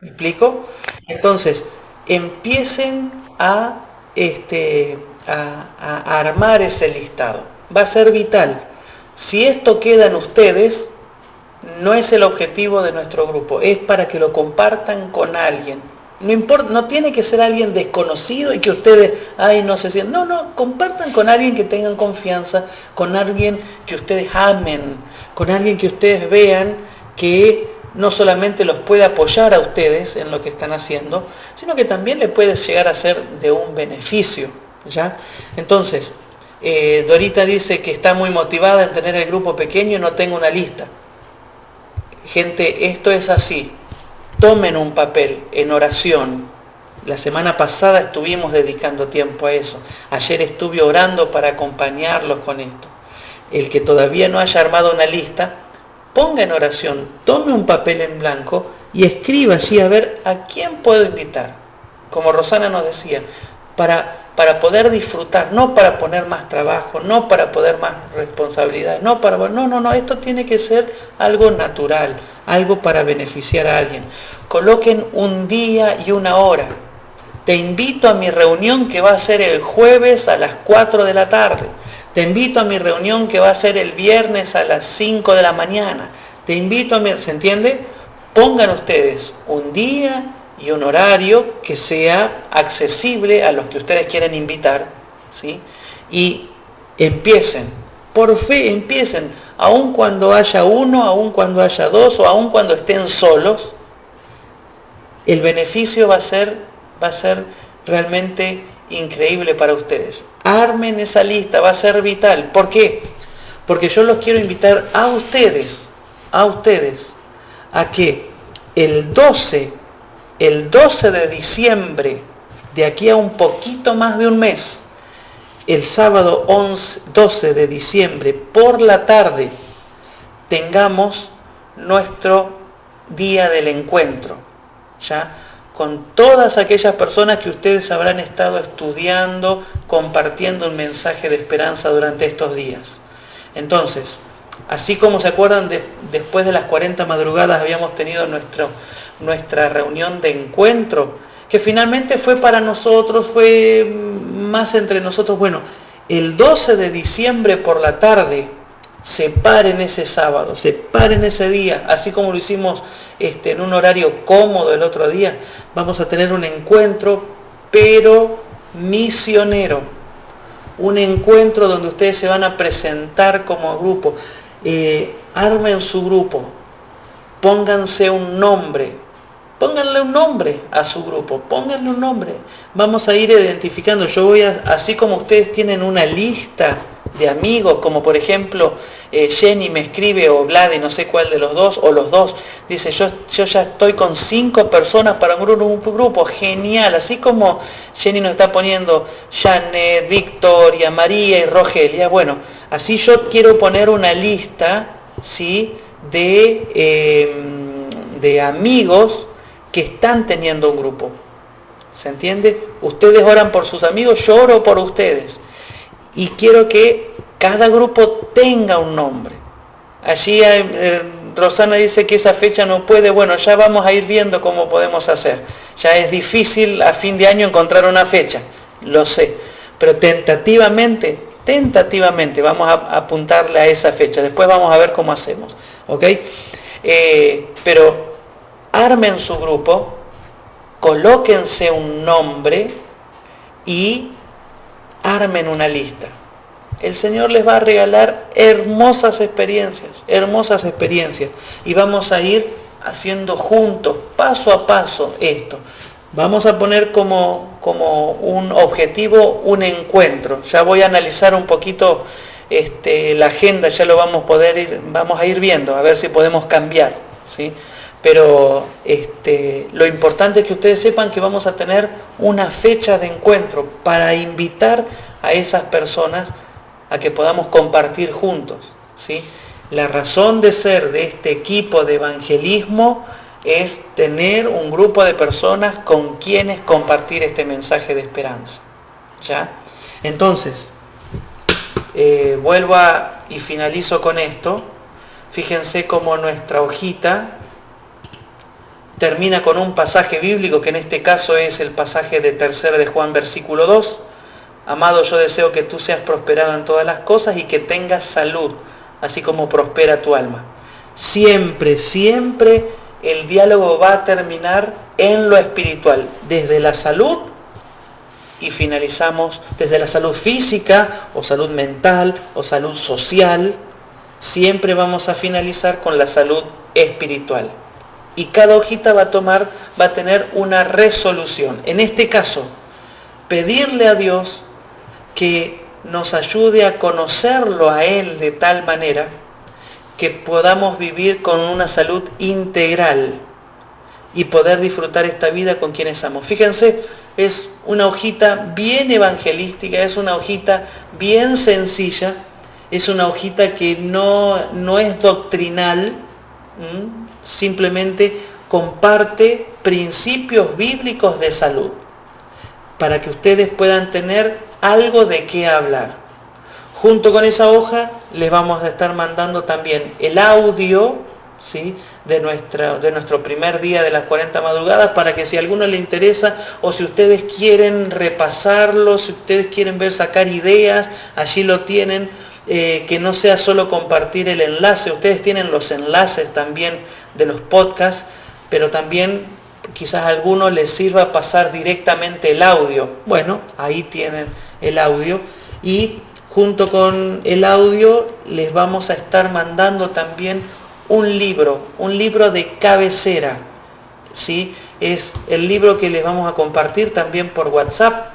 Speaker 1: ¿Me explico? Entonces, empiecen a, este, a, armar ese listado. Va a ser vital. Si esto queda en ustedes, no es el objetivo de nuestro grupo, es para que lo compartan con alguien. No importa, no tiene que ser alguien desconocido y que ustedes, ay, no se sientan. No, no, compartan con alguien que tengan confianza, con alguien que ustedes amen, con alguien que ustedes vean que no solamente los puede apoyar a ustedes en lo que están haciendo, sino que también le puede llegar a ser de un beneficio. ¿ya? Entonces, eh, Dorita dice que está muy motivada en tener el grupo pequeño y no tengo una lista. Gente, esto es así. Tomen un papel en oración. La semana pasada estuvimos dedicando tiempo a eso. Ayer estuve orando para acompañarlos con esto el que todavía no haya armado una lista, ponga en oración, tome un papel en blanco y escriba allí a ver a quién puedo invitar. Como Rosana nos decía, para, para poder disfrutar, no para poner más trabajo, no para poder más responsabilidad, no para... No, no, no, esto tiene que ser algo natural, algo para beneficiar a alguien. Coloquen un día y una hora. Te invito a mi reunión que va a ser el jueves a las 4 de la tarde te invito a mi reunión que va a ser el viernes a las 5 de la mañana. Te invito a mi... ¿Se entiende? Pongan ustedes un día y un horario que sea accesible a los que ustedes quieren invitar. ¿sí? Y empiecen. Por fe empiecen. Aun cuando haya uno, aun cuando haya dos o aun cuando estén solos, el beneficio va a ser, va a ser realmente increíble para ustedes armen esa lista, va a ser vital. ¿Por qué? Porque yo los quiero invitar a ustedes, a ustedes, a que el 12, el 12 de diciembre, de aquí a un poquito más de un mes, el sábado 11, 12 de diciembre por la tarde, tengamos nuestro día del encuentro. ¿ya? con todas aquellas personas que ustedes habrán estado estudiando, compartiendo un mensaje de esperanza durante estos días. Entonces, así como se acuerdan, después de las 40 madrugadas habíamos tenido nuestro, nuestra reunión de encuentro, que finalmente fue para nosotros, fue más entre nosotros. Bueno, el 12 de diciembre por la tarde, separen ese sábado, separen ese día, así como lo hicimos este, en un horario cómodo el otro día, vamos a tener un encuentro, pero misionero. Un encuentro donde ustedes se van a presentar como grupo. Eh, armen su grupo, pónganse un nombre, pónganle un nombre a su grupo, pónganle un nombre. Vamos a ir identificando, yo voy a, así como ustedes tienen una lista de amigos, como por ejemplo eh, Jenny me escribe o Vladi, no sé cuál de los dos, o los dos, dice, yo, yo ya estoy con cinco personas para un grupo, un grupo, genial, así como Jenny nos está poniendo Janet, Victoria, María y Rogelia, bueno, así yo quiero poner una lista, ¿sí?, de, em, de amigos que están teniendo un grupo. ¿Se entiende? Ustedes oran por sus amigos, yo oro por ustedes. Y quiero que cada grupo tenga un nombre. Allí eh, Rosana dice que esa fecha no puede, bueno, ya vamos a ir viendo cómo podemos hacer. Ya es difícil a fin de año encontrar una fecha, lo sé, pero tentativamente, tentativamente vamos a apuntarle a esa fecha, después vamos a ver cómo hacemos, ¿ok? Eh, pero armen su grupo colóquense un nombre y armen una lista. El Señor les va a regalar hermosas experiencias, hermosas experiencias. Y vamos a ir haciendo juntos, paso a paso, esto. Vamos a poner como, como un objetivo un encuentro. Ya voy a analizar un poquito este, la agenda, ya lo vamos a poder ir, vamos a ir viendo, a ver si podemos cambiar. ¿sí? Pero este, lo importante es que ustedes sepan que vamos a tener una fecha de encuentro para invitar a esas personas a que podamos compartir juntos. ¿sí? La razón de ser de este equipo de evangelismo es tener un grupo de personas con quienes compartir este mensaje de esperanza. ¿ya? Entonces, eh, vuelvo y finalizo con esto. Fíjense cómo nuestra hojita termina con un pasaje bíblico que en este caso es el pasaje de tercera de Juan versículo 2. Amado, yo deseo que tú seas prosperado en todas las cosas y que tengas salud, así como prospera tu alma. Siempre, siempre el diálogo va a terminar en lo espiritual, desde la salud y finalizamos desde la salud física o salud mental o salud social, siempre vamos a finalizar con la salud espiritual y cada hojita va a tomar, va a tener una resolución. En este caso, pedirle a Dios que nos ayude a conocerlo a Él de tal manera que podamos vivir con una salud integral y poder disfrutar esta vida con quienes somos. Fíjense, es una hojita bien evangelística, es una hojita bien sencilla, es una hojita que no, no es doctrinal, simplemente comparte principios bíblicos de salud para que ustedes puedan tener algo de qué hablar. Junto con esa hoja les vamos a estar mandando también el audio ¿sí? de, nuestra, de nuestro primer día de las 40 madrugadas para que si a alguno le interesa o si ustedes quieren repasarlo, si ustedes quieren ver sacar ideas, allí lo tienen. Eh, que no sea solo compartir el enlace, ustedes tienen los enlaces también de los podcasts, pero también quizás a algunos les sirva pasar directamente el audio. Bueno, ahí tienen el audio y junto con el audio les vamos a estar mandando también un libro, un libro de cabecera. ¿sí? Es el libro que les vamos a compartir también por WhatsApp.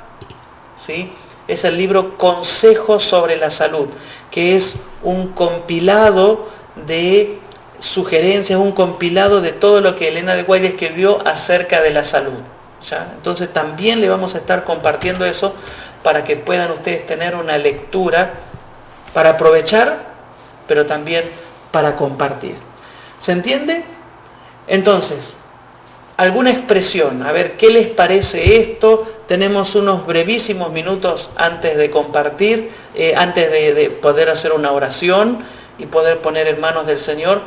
Speaker 1: ¿sí? Es el libro Consejos sobre la Salud, que es un compilado de sugerencias, un compilado de todo lo que Elena de Guaire escribió acerca de la salud. ¿ya? Entonces también le vamos a estar compartiendo eso para que puedan ustedes tener una lectura para aprovechar, pero también para compartir. ¿Se entiende? Entonces, alguna expresión, a ver qué les parece esto. Tenemos unos brevísimos minutos antes de compartir, eh, antes de poder hacer una oración y poder poner en manos del Señor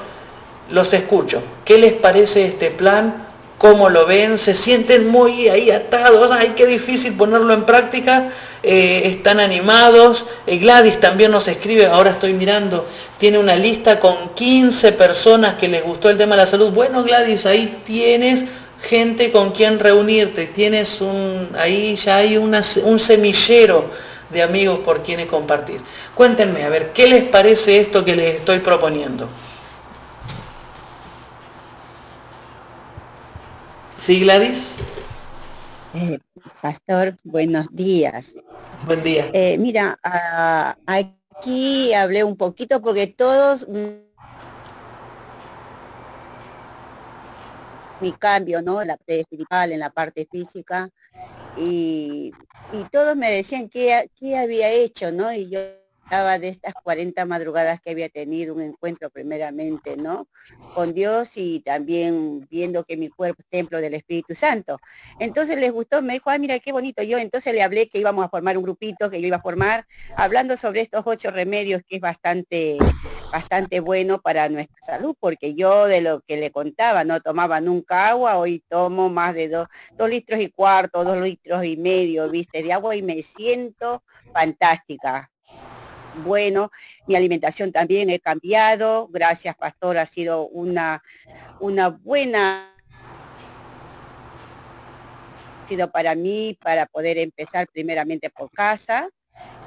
Speaker 1: los escucho. ¿Qué les parece este plan? ¿Cómo lo ven? ¿Se sienten muy ahí atados? ¡Ay, qué difícil ponerlo en práctica! Eh, están animados. Eh, Gladys también nos escribe, ahora estoy mirando, tiene una lista con 15 personas que les gustó el tema de la salud. Bueno, Gladys, ahí tienes gente con quien reunirte, tienes un, ahí ya hay un semillero de amigos por quienes compartir. Cuéntenme, a ver, ¿qué les parece esto que les estoy proponiendo? Sí, Gladys.
Speaker 5: Eh, pastor, buenos días.
Speaker 1: Buen día.
Speaker 5: Eh, mira, ah, aquí hablé un poquito porque todos mi cambio, ¿no? La parte espiritual, en la parte física, y, y todos me decían qué, qué había hecho, ¿no? Y yo de estas 40 madrugadas que había tenido un encuentro primeramente, ¿no? Con Dios y también viendo que mi cuerpo es templo del Espíritu Santo. Entonces les gustó, me dijo, ah, mira, qué bonito. Yo entonces le hablé que íbamos a formar un grupito, que yo iba a formar, hablando sobre estos ocho remedios, que es bastante, bastante bueno para nuestra salud, porque yo de lo que le contaba, no tomaba nunca agua, hoy tomo más de dos, dos litros y cuarto, dos litros y medio, viste, de agua y me siento fantástica bueno, mi alimentación también he cambiado, gracias pastor, ha sido una, una buena sido para mí para poder empezar primeramente por casa.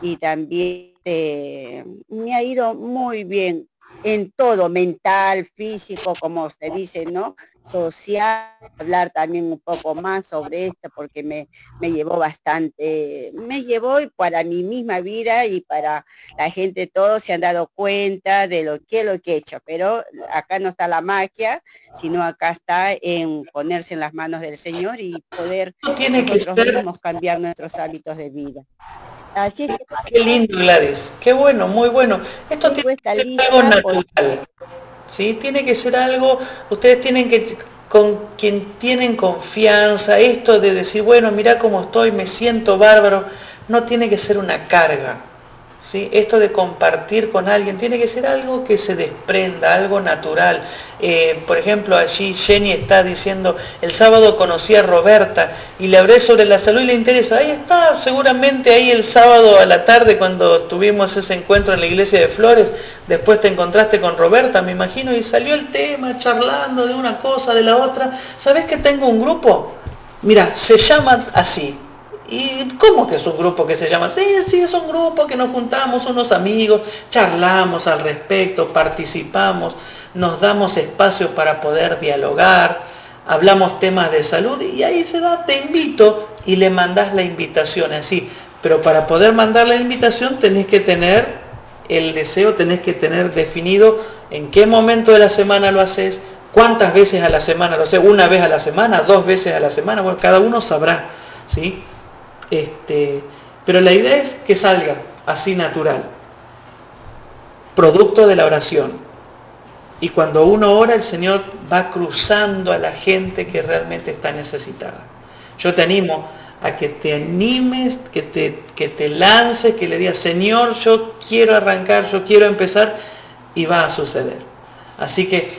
Speaker 5: Y también eh, me ha ido muy bien en todo, mental, físico, como se dice, ¿no? Social, hablar también un poco más sobre esto porque me, me llevó bastante, me llevó para mi misma vida y para la gente, todos se han dado cuenta de lo que lo que he hecho, pero acá no está la magia, sino acá está en ponerse en las manos del Señor y poder nosotros cambiar nuestros hábitos de vida.
Speaker 1: Así que, qué lindo, Gladys. Qué bueno, muy bueno. Esto tiene que ser algo natural. ¿sí? Tiene que ser algo, ustedes tienen que, con quien tienen confianza, esto de decir, bueno, mira cómo estoy, me siento bárbaro, no tiene que ser una carga. Esto de compartir con alguien tiene que ser algo que se desprenda, algo natural. Eh, por ejemplo, allí Jenny está diciendo, el sábado conocí a Roberta y le hablé sobre la salud y le interesa. Ahí está, seguramente ahí el sábado a la tarde cuando tuvimos ese encuentro en la iglesia de Flores, después te encontraste con Roberta, me imagino, y salió el tema, charlando de una cosa, de la otra. ¿Sabes que tengo un grupo? Mira, se llama así, ¿Y cómo que es un grupo que se llama? Sí, sí, es un grupo que nos juntamos unos amigos, charlamos al respecto, participamos, nos damos espacio para poder dialogar, hablamos temas de salud y ahí se da, te invito y le mandas la invitación así. Pero para poder mandar la invitación tenés que tener el deseo, tenés que tener definido en qué momento de la semana lo haces, cuántas veces a la semana lo haces, una vez a la semana, dos veces a la semana, bueno, cada uno sabrá, ¿sí? Este, pero la idea es que salga así natural, producto de la oración. Y cuando uno ora, el Señor va cruzando a la gente que realmente está necesitada. Yo te animo a que te animes, que te, que te lances, que le digas, Señor, yo quiero arrancar, yo quiero empezar, y va a suceder. Así que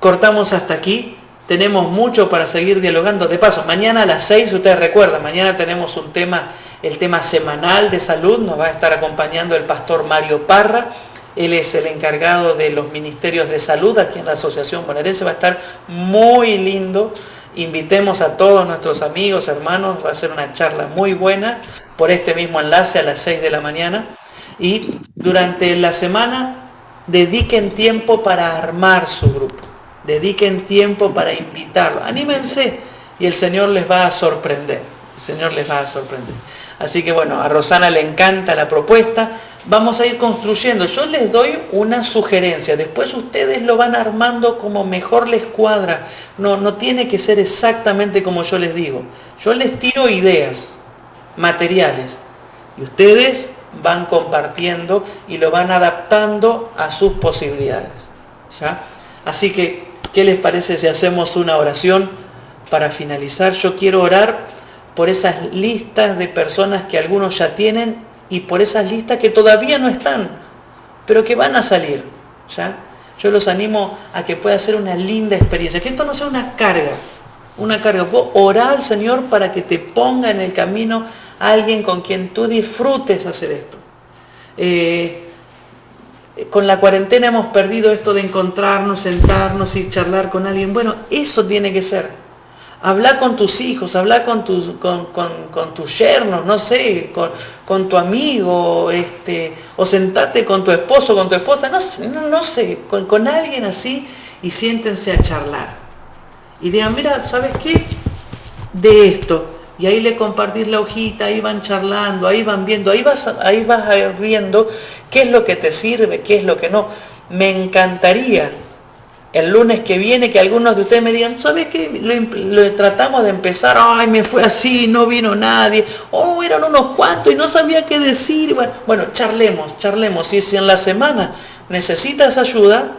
Speaker 1: cortamos hasta aquí. Tenemos mucho para seguir dialogando. De paso, mañana a las 6, ustedes recuerdan, mañana tenemos un tema, el tema semanal de salud. Nos va a estar acompañando el pastor Mario Parra. Él es el encargado de los ministerios de salud aquí en la Asociación Bonaerense. Va a estar muy lindo. Invitemos a todos nuestros amigos, hermanos. Va a ser una charla muy buena por este mismo enlace a las 6 de la mañana. Y durante la semana dediquen tiempo para armar su grupo dediquen tiempo para invitarlo, anímense y el Señor les va a sorprender, el Señor les va a sorprender. Así que bueno, a Rosana le encanta la propuesta, vamos a ir construyendo, yo les doy una sugerencia, después ustedes lo van armando como mejor les cuadra, no, no tiene que ser exactamente como yo les digo, yo les tiro ideas, materiales, y ustedes van compartiendo y lo van adaptando a sus posibilidades. ¿ya? Así que ¿Qué les parece si hacemos una oración para finalizar? Yo quiero orar por esas listas de personas que algunos ya tienen y por esas listas que todavía no están, pero que van a salir. ¿ya? Yo los animo a que pueda ser una linda experiencia, que esto no sea una carga, una carga. Orar al Señor para que te ponga en el camino alguien con quien tú disfrutes hacer esto. Eh, con la cuarentena hemos perdido esto de encontrarnos, sentarnos y charlar con alguien. Bueno, eso tiene que ser. Hablar con tus hijos, hablar con, tus con, tus yernos, no sé, con, tu amigo, este, o sentarte con tu esposo, con tu esposa, no, no, no sé, con, con alguien así y siéntense a charlar. Y digan, mira, ¿sabes qué? De esto, y ahí le compartís la hojita, ahí van charlando, ahí van viendo, ahí vas, ahí vas viendo qué es lo que te sirve, qué es lo que no. Me encantaría el lunes que viene que algunos de ustedes me digan, ¿sabes qué? Lo, tratamos de empezar, ay, me fue así, no vino nadie, oh, eran unos cuantos y no sabía qué decir. Bueno, charlemos, charlemos. Y si en la semana necesitas ayuda,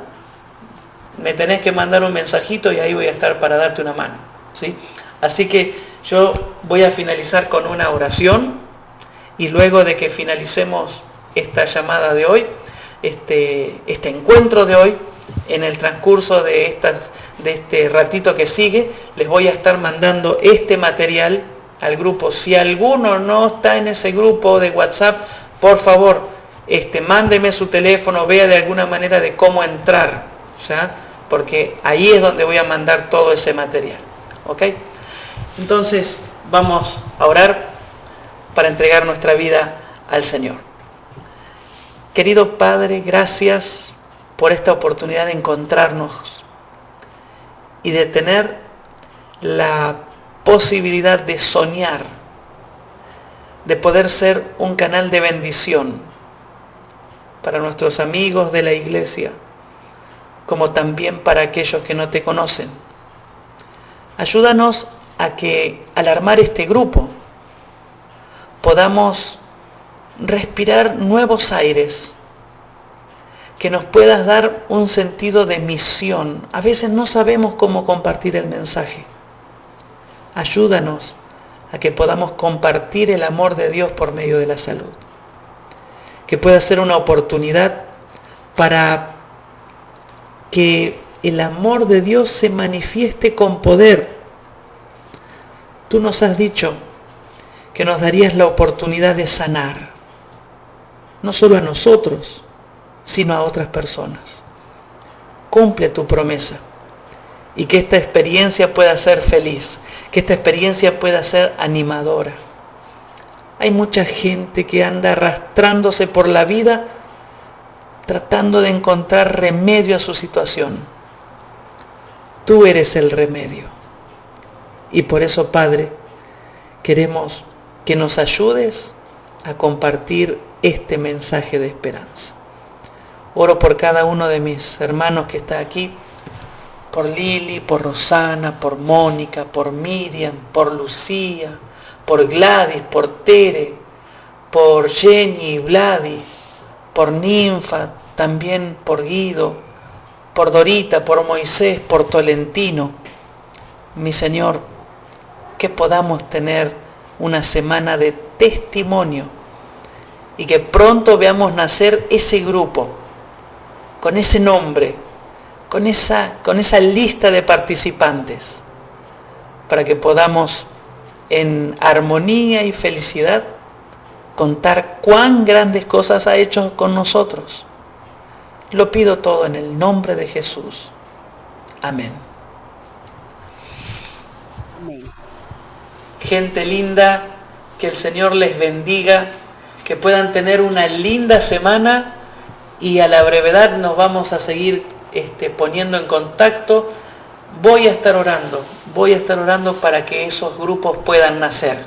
Speaker 1: me tenés que mandar un mensajito y ahí voy a estar para darte una mano. ¿sí? Así que yo voy a finalizar con una oración y luego de que finalicemos esta llamada de hoy, este, este encuentro de hoy, en el transcurso de, esta, de este ratito que sigue, les voy a estar mandando este material al grupo. Si alguno no está en ese grupo de WhatsApp, por favor, este, mándeme su teléfono, vea de alguna manera de cómo entrar, ¿ya? porque ahí es donde voy a mandar todo ese material. ¿ok? Entonces, Vamos a orar para entregar nuestra vida al Señor. Querido Padre, gracias por esta oportunidad de encontrarnos y de tener la posibilidad de soñar, de poder ser un canal de bendición para nuestros amigos de la iglesia, como también para aquellos que no te conocen. Ayúdanos a que al armar este grupo podamos respirar nuevos aires, que nos puedas dar un sentido de misión. A veces no sabemos cómo compartir el mensaje. Ayúdanos a que podamos compartir el amor de Dios por medio de la salud. Que pueda ser una oportunidad para que el amor de Dios se manifieste con poder. Tú nos has dicho que nos darías la oportunidad de sanar, no solo a nosotros, sino a otras personas. Cumple tu promesa y que esta experiencia pueda ser feliz, que esta experiencia pueda ser animadora. Hay mucha gente que anda arrastrándose por la vida tratando de encontrar remedio a su situación. Tú eres el remedio. Y por eso, Padre, queremos que nos ayudes a compartir este mensaje de esperanza. Oro por cada uno de mis hermanos que está aquí, por Lili, por Rosana, por Mónica, por Miriam, por Lucía, por Gladys, por Tere, por Jenny, Vladi, por Ninfa, también por Guido, por Dorita, por Moisés, por Tolentino. Mi Señor, que podamos tener una semana de testimonio y que pronto veamos nacer ese grupo, con ese nombre, con esa, con esa lista de participantes, para que podamos en armonía y felicidad contar cuán grandes cosas ha hecho con nosotros. Lo pido todo en el nombre de Jesús. Amén. Gente linda, que el Señor les bendiga que puedan tener una linda semana y a la brevedad nos vamos a seguir este, poniendo en contacto. Voy a estar orando, voy a estar orando para que esos grupos puedan nacer.